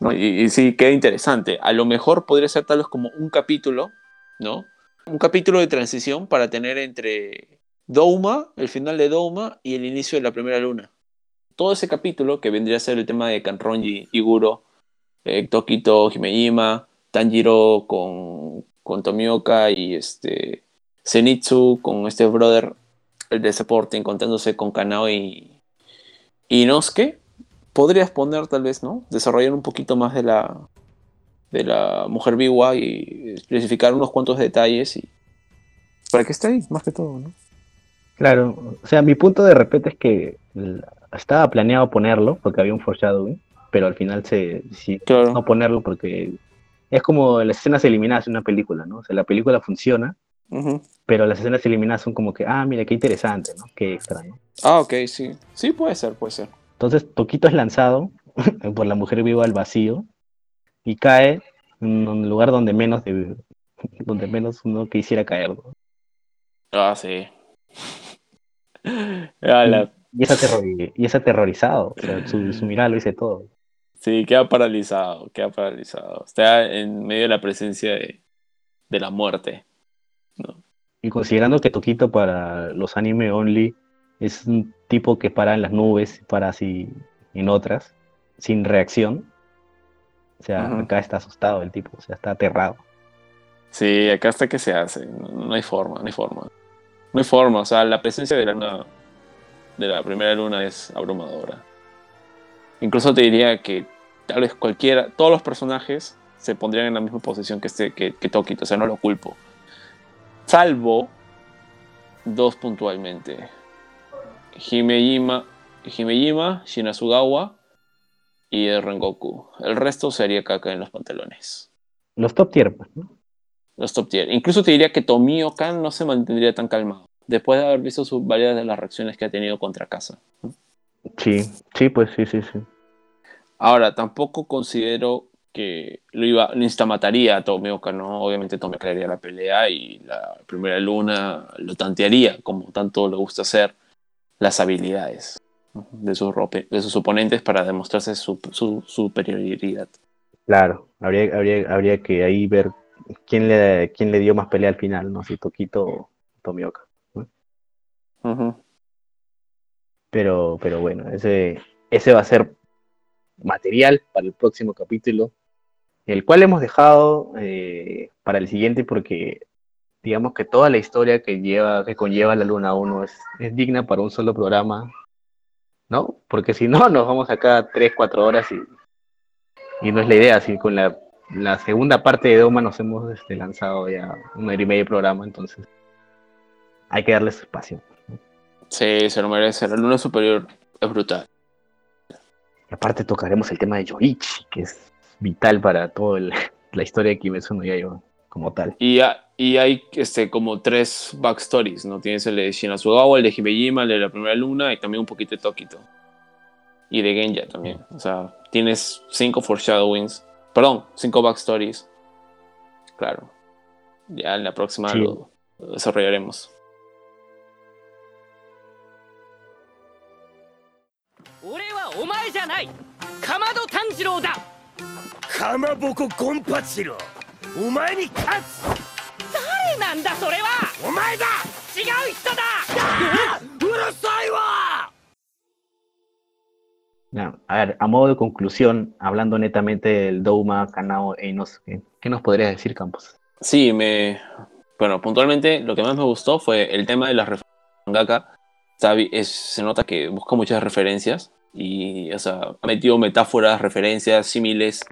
¿no? Y, y sí, queda interesante. A lo mejor podría ser tal vez como un capítulo, ¿no? Un capítulo de transición para tener entre Douma, el final de Douma y el inicio de la primera luna. Todo ese capítulo, que vendría a ser el tema de Kanronji, Iguro, eh, Tokito, Himejima, Tanjiro con, con Tomioka y este Zenitsu con este brother, el de soporte, encontrándose con Kanao y, y Inosuke, podrías poner tal vez, ¿no? Desarrollar un poquito más de la de la mujer Biwa y especificar unos cuantos detalles y para que esté ahí, más que todo, ¿no? Claro, o sea, mi punto de repente es que estaba planeado ponerlo porque había un foreshadowing, pero al final se sí, Claro. no ponerlo porque es como las escenas eliminadas en una película, ¿no? O sea, la película funciona, pero las escenas eliminadas son como que, ah, mira, qué interesante, ¿no? Qué extra, ¿no? Ah, ok, sí. Sí, puede ser, puede ser. Entonces, Toquito es lanzado por la mujer viva al vacío y cae en un lugar donde menos, debe- donde menos uno quisiera caer, ¿no? Ah, sí. La- Y es, aterrori- y es aterrorizado, o sea, su, su mirada lo dice todo. Sí, queda paralizado, queda paralizado. Está en medio de la presencia de, de la muerte. ¿no? Y considerando que Toquito para los anime only es un tipo que para en las nubes, para así en otras, sin reacción. O sea, acá está asustado el tipo, o sea, está aterrado. Sí, acá hasta que se hace. No, no hay forma, no hay forma. No hay forma, o sea, la presencia de la luna, de la primera luna es abrumadora. Incluso te diría que tal vez cualquiera, todos los personajes se pondrían en la misma posición que, este, que, que o sea, no lo culpo. Salvo dos puntualmente. Himejima, Himejima, Shinasugawa y el Rengoku. El resto sería caca en los pantalones. Los top tier, pues, ¿no? Los top tier. Incluso te diría que Tomioka no se mantendría tan calmado. Después de haber visto sus, varias de las reacciones que ha tenido contra Casa. Sí, sí, pues sí, sí, sí. Ahora, tampoco considero que lo iba, lo instamataría a Tomioka, ¿no? Obviamente Tomioka haría la pelea y la primera luna lo tantearía, como tanto le gusta hacer las habilidades de sus, de sus oponentes para demostrarse su, su superioridad. Claro, habría, habría, habría que ahí ver quién le, quién le dio más pelea al final, ¿no? Si Toquito o Tomioka. Ujú. Pero, pero bueno, ese, ese va a ser material para el próximo capítulo, el cual hemos dejado eh, para el siguiente porque digamos que toda la historia que lleva, que conlleva la Luna 1 es, es digna para un solo programa, ¿no? Porque si no, nos vamos acá 3, 4 horas y, y no es la idea, así con la, la segunda parte de Doma nos hemos este, lanzado ya una hora y media de programa, entonces hay que darles espacio. Sí, se lo merece. La luna superior es brutal. Y aparte tocaremos el tema de Yoichi, que es vital para toda la historia de Kimetsu no Yaiba como tal. Y, ha- y hay este, como tres backstories, ¿no? Tienes el de Shinasugawa, el de Hibejima, el de la primera luna y también un poquito de Tokito. Y de Genja también. O sea, tienes cinco foreshadowings. Perdón, cinco backstories. Claro. Ya en la próxima Sí. lo, desarrollaremos. 俺 A modo de conclusión, hablando netamente del Douma, Kanao e Inosuke, ¿qué nos podrías decir, Campos? Sí, me. Bueno, puntualmente lo que más me gustó fue el tema de las referencias. Mangaka es- se nota que busca muchas referencias y, o sea, ha metido metáforas, referencias, símiles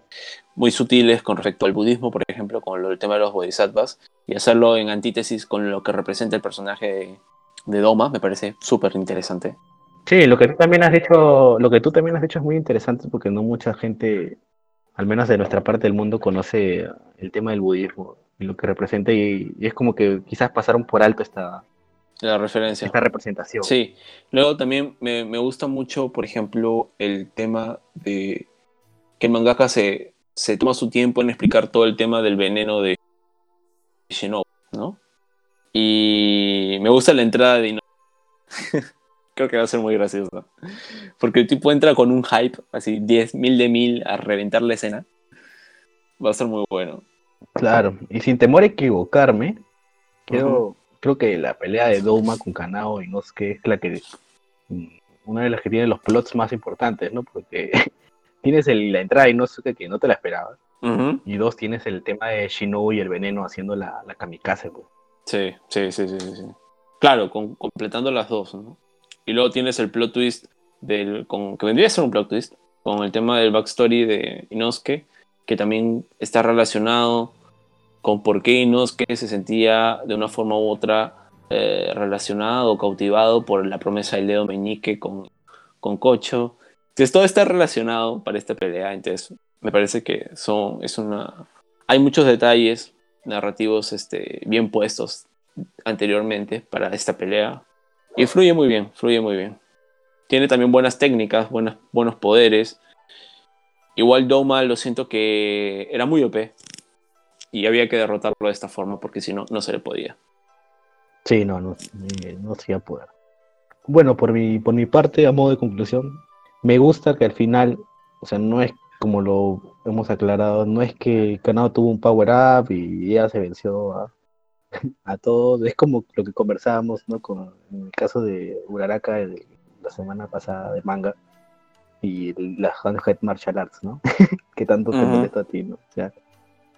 muy sutiles con respecto al budismo, por ejemplo, con el tema de los bodhisattvas y hacerlo en antítesis con lo que representa el personaje de, de Doma, me parece súper interesante. Sí, lo que tú también has dicho, lo que tú también has dicho es muy interesante porque no mucha gente, al menos de nuestra parte del mundo, conoce el tema del budismo y lo que representa y, y es como que quizás pasaron por alto esta, La referencia. esta representación. Sí, luego también me, me gusta mucho, por ejemplo, el tema de que el mangaka se, se toma su tiempo en explicar todo el tema del veneno de Shinobu, ¿no? Y me gusta la entrada de Inosuke. Creo que va a ser muy gracioso. Porque el tipo entra con un hype, así 10 mil de mil a reventar la escena. Va a ser muy bueno. Claro, y sin temor a equivocarme, creo, creo que la pelea de Douma con Kanao y no sé qué es la que una de las que tiene los plots más importantes, ¿no? Porque tienes el- la entrada de Inosuke que no te la esperabas. Y dos, tienes el tema de Shinobu y el veneno haciendo la, la kamikaze. pues. Sí, sí, sí, sí, sí, sí. Claro, con- completando las dos, ¿no? Y luego tienes el plot twist del. Que vendría a ser un plot twist. Con el tema del backstory de Inosuke. Que también está relacionado con por qué Inosuke se sentía de una forma u otra eh, relacionado o cautivado por la promesa del dedo meñique con, con Kocho. Entonces todo está relacionado para esta pelea. Entonces me parece que son, es una. Hay muchos detalles narrativos este, bien puestos anteriormente para esta pelea. Y fluye muy bien, fluye muy bien. Tiene también buenas técnicas, buenas, buenos poderes. Igual Doma lo siento que era muy OP. Y había que derrotarlo de esta forma porque si no, no se le podía. Sí, no, no, no se iba a poder. Bueno, por mi, por mi parte, a modo de conclusión, me gusta que al final, o sea, no es como lo hemos aclarado, no es que Kanao tuvo un power up y ya se venció a, a todos, es como lo que conversábamos, ¿no? Con, en el caso de Uraraka de la semana pasada de manga y las Handhead Martial Arts, ¿no? que tanto te Ujú. molesta a ti, ¿no? O sea,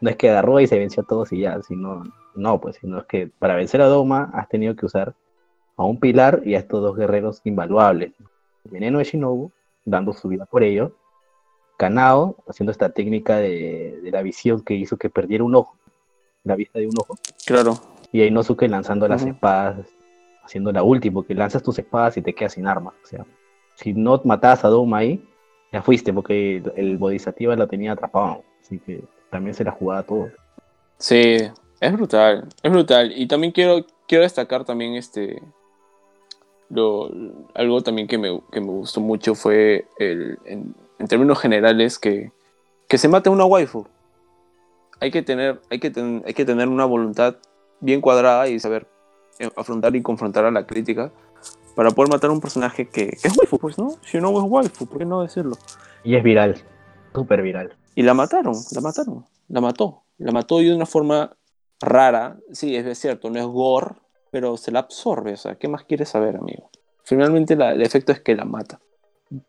no es que agarró y se venció a todos y ya, sino, no, pues, sino es que para vencer a Doma has tenido que usar a un pilar y a estos dos guerreros invaluables. Veneno de Shinobu, dando su vida por ello. Kanao, haciendo esta técnica de, de la visión que hizo que perdiera un ojo, la vista de un ojo. Claro. Y a Inosuke lanzando las espadas, haciendo la última, porque lanzas tus espadas y te quedas sin armas. O sea, si no matabas a Doma ahí, ya fuiste, porque el, el Bodhisattva lo tenía atrapado. Así que también se la jugaba todo. Sí, es brutal, es brutal. Y también quiero, quiero destacar también este. Lo, algo también que me, que me gustó mucho fue el, en, en términos generales que, que se mate una waifu. Hay que, tener, hay, que ten- hay que tener una voluntad bien cuadrada y saber eh, afrontar y confrontar a la crítica para poder matar a un personaje que, que es waifu, pues, ¿no? Si no es waifu, ¿por qué no decirlo? Y es viral, súper viral. Y la mataron, la mataron, la mató. La mató y de una forma rara. Sí, es cierto, no es gore, pero se la absorbe. O sea, ¿qué más quieres saber, amigo? Finalmente la- el efecto es que la mata.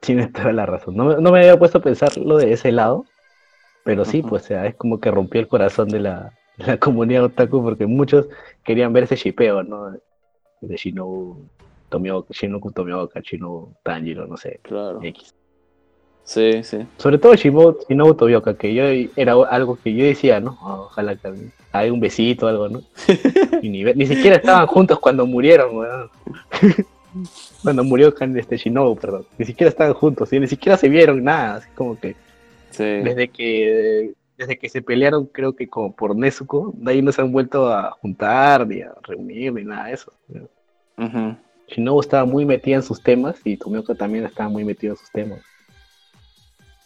Tienes toda la razón. No, no me había puesto a pensarlo de ese lado, pero sí, pues o sea, es como que rompió el corazón de la, de la comunidad otaku porque muchos querían ver ese shipeo, ¿no? De Shinobu Tomioka, Shinobu Tomioka, Shinobu Tanjiro, no sé, Claro. X. Sí, sí. Sobre todo Shinobu, Shinobu Tomioka, que yo era algo que yo decía, ¿no? Ah, ojalá que hay un besito o algo, ¿no? Y ni, ni siquiera estaban juntos cuando murieron, weón. cuando murió este Shinobu, perdón. Ni siquiera estaban juntos, y ni siquiera se vieron nada, así como que sí. desde que desde que se pelearon, creo que como por Nezuko, de ahí no se han vuelto a juntar, ni a reunir, ni nada de eso. Ujú. Shinobu estaba muy metida en sus temas y Tomioka también estaba muy metido en sus temas.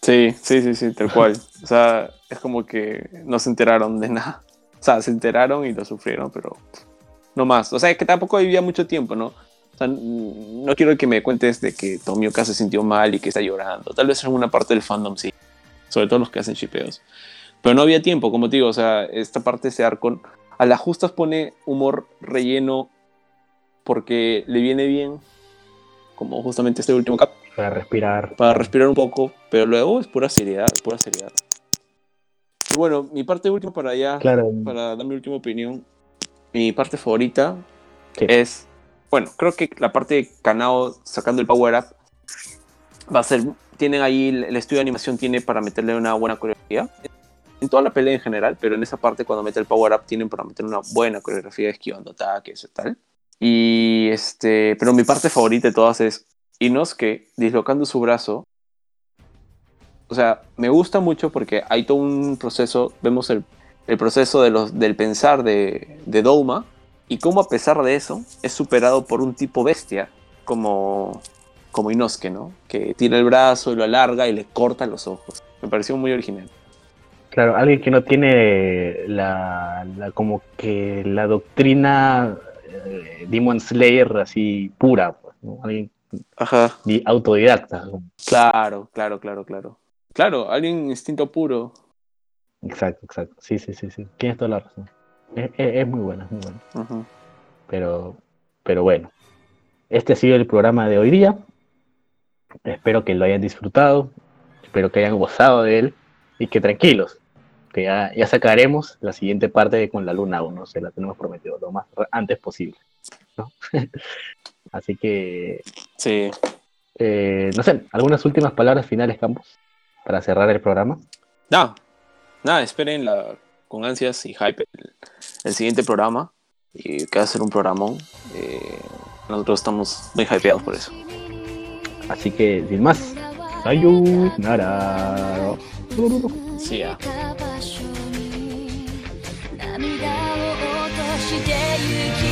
Sí, sí, sí, sí, tal cual. O sea, es como que no se enteraron de nada. O sea, se enteraron y lo sufrieron, pero no más. O sea, es que tampoco vivía mucho tiempo, ¿no? O sea, no quiero que me cuentes de que Tomioka se sintió mal y que está llorando. Tal vez en una parte del fandom sí. Sobre todo los que hacen shipeos. Pero no había tiempo, como te digo. O sea, esta parte, ese arco, a las justas pone humor relleno porque le viene bien. Como justamente este último cap Para respirar. para respirar un poco, pero luego es pura seriedad, pura seriedad. Y bueno, mi parte última para ya, Claro, para dar mi última opinión, mi parte favorita Sí. es, bueno, creo que la parte de Kanao sacando el power up va a ser, tienen ahí, el estudio de animación tiene para meterle una buena coreografía. En toda la pelea en general, pero en esa parte cuando mete el power up tienen para meter una buena coreografía esquivando ataques y tal. Y este, pero mi parte favorita de todas es Inosuke dislocando su brazo. O sea, me gusta mucho porque hay todo un proceso, vemos el, el proceso de los, del pensar de, de Douma y cómo a pesar de eso es superado por un tipo bestia como, como Inosuke, ¿no? Que tira el brazo y lo alarga y le corta los ojos. Me pareció muy original. claro, alguien que no tiene la, la- como que la doctrina eh, Demon Slayer así pura, pues, ¿no? Alguien Ajá. autodidacta. Claro, claro, claro, claro. Claro, alguien instinto puro. Exacto, exacto. Sí, sí, sí, sí. Tienes toda la razón. Es, es- es muy buena, es muy buena. Pero, pero bueno. Este ha sido el programa de hoy día. Espero que lo hayan disfrutado. Espero que hayan gozado de él. Y que tranquilos. Que ya, ya sacaremos la siguiente parte de con la luna 1. Se la tenemos prometido lo más antes posible. ¿no? Así que, Sí. eh, no sé, algunas últimas palabras finales, Campos, para cerrar el programa. Nada, nada, esperen la, con ansias y hype el, el siguiente programa. Y que va a ser un programón. Eh, nosotros estamos muy hypeados por eso. Así que, sin más, sayonara. See ya. 涙を落としてゆき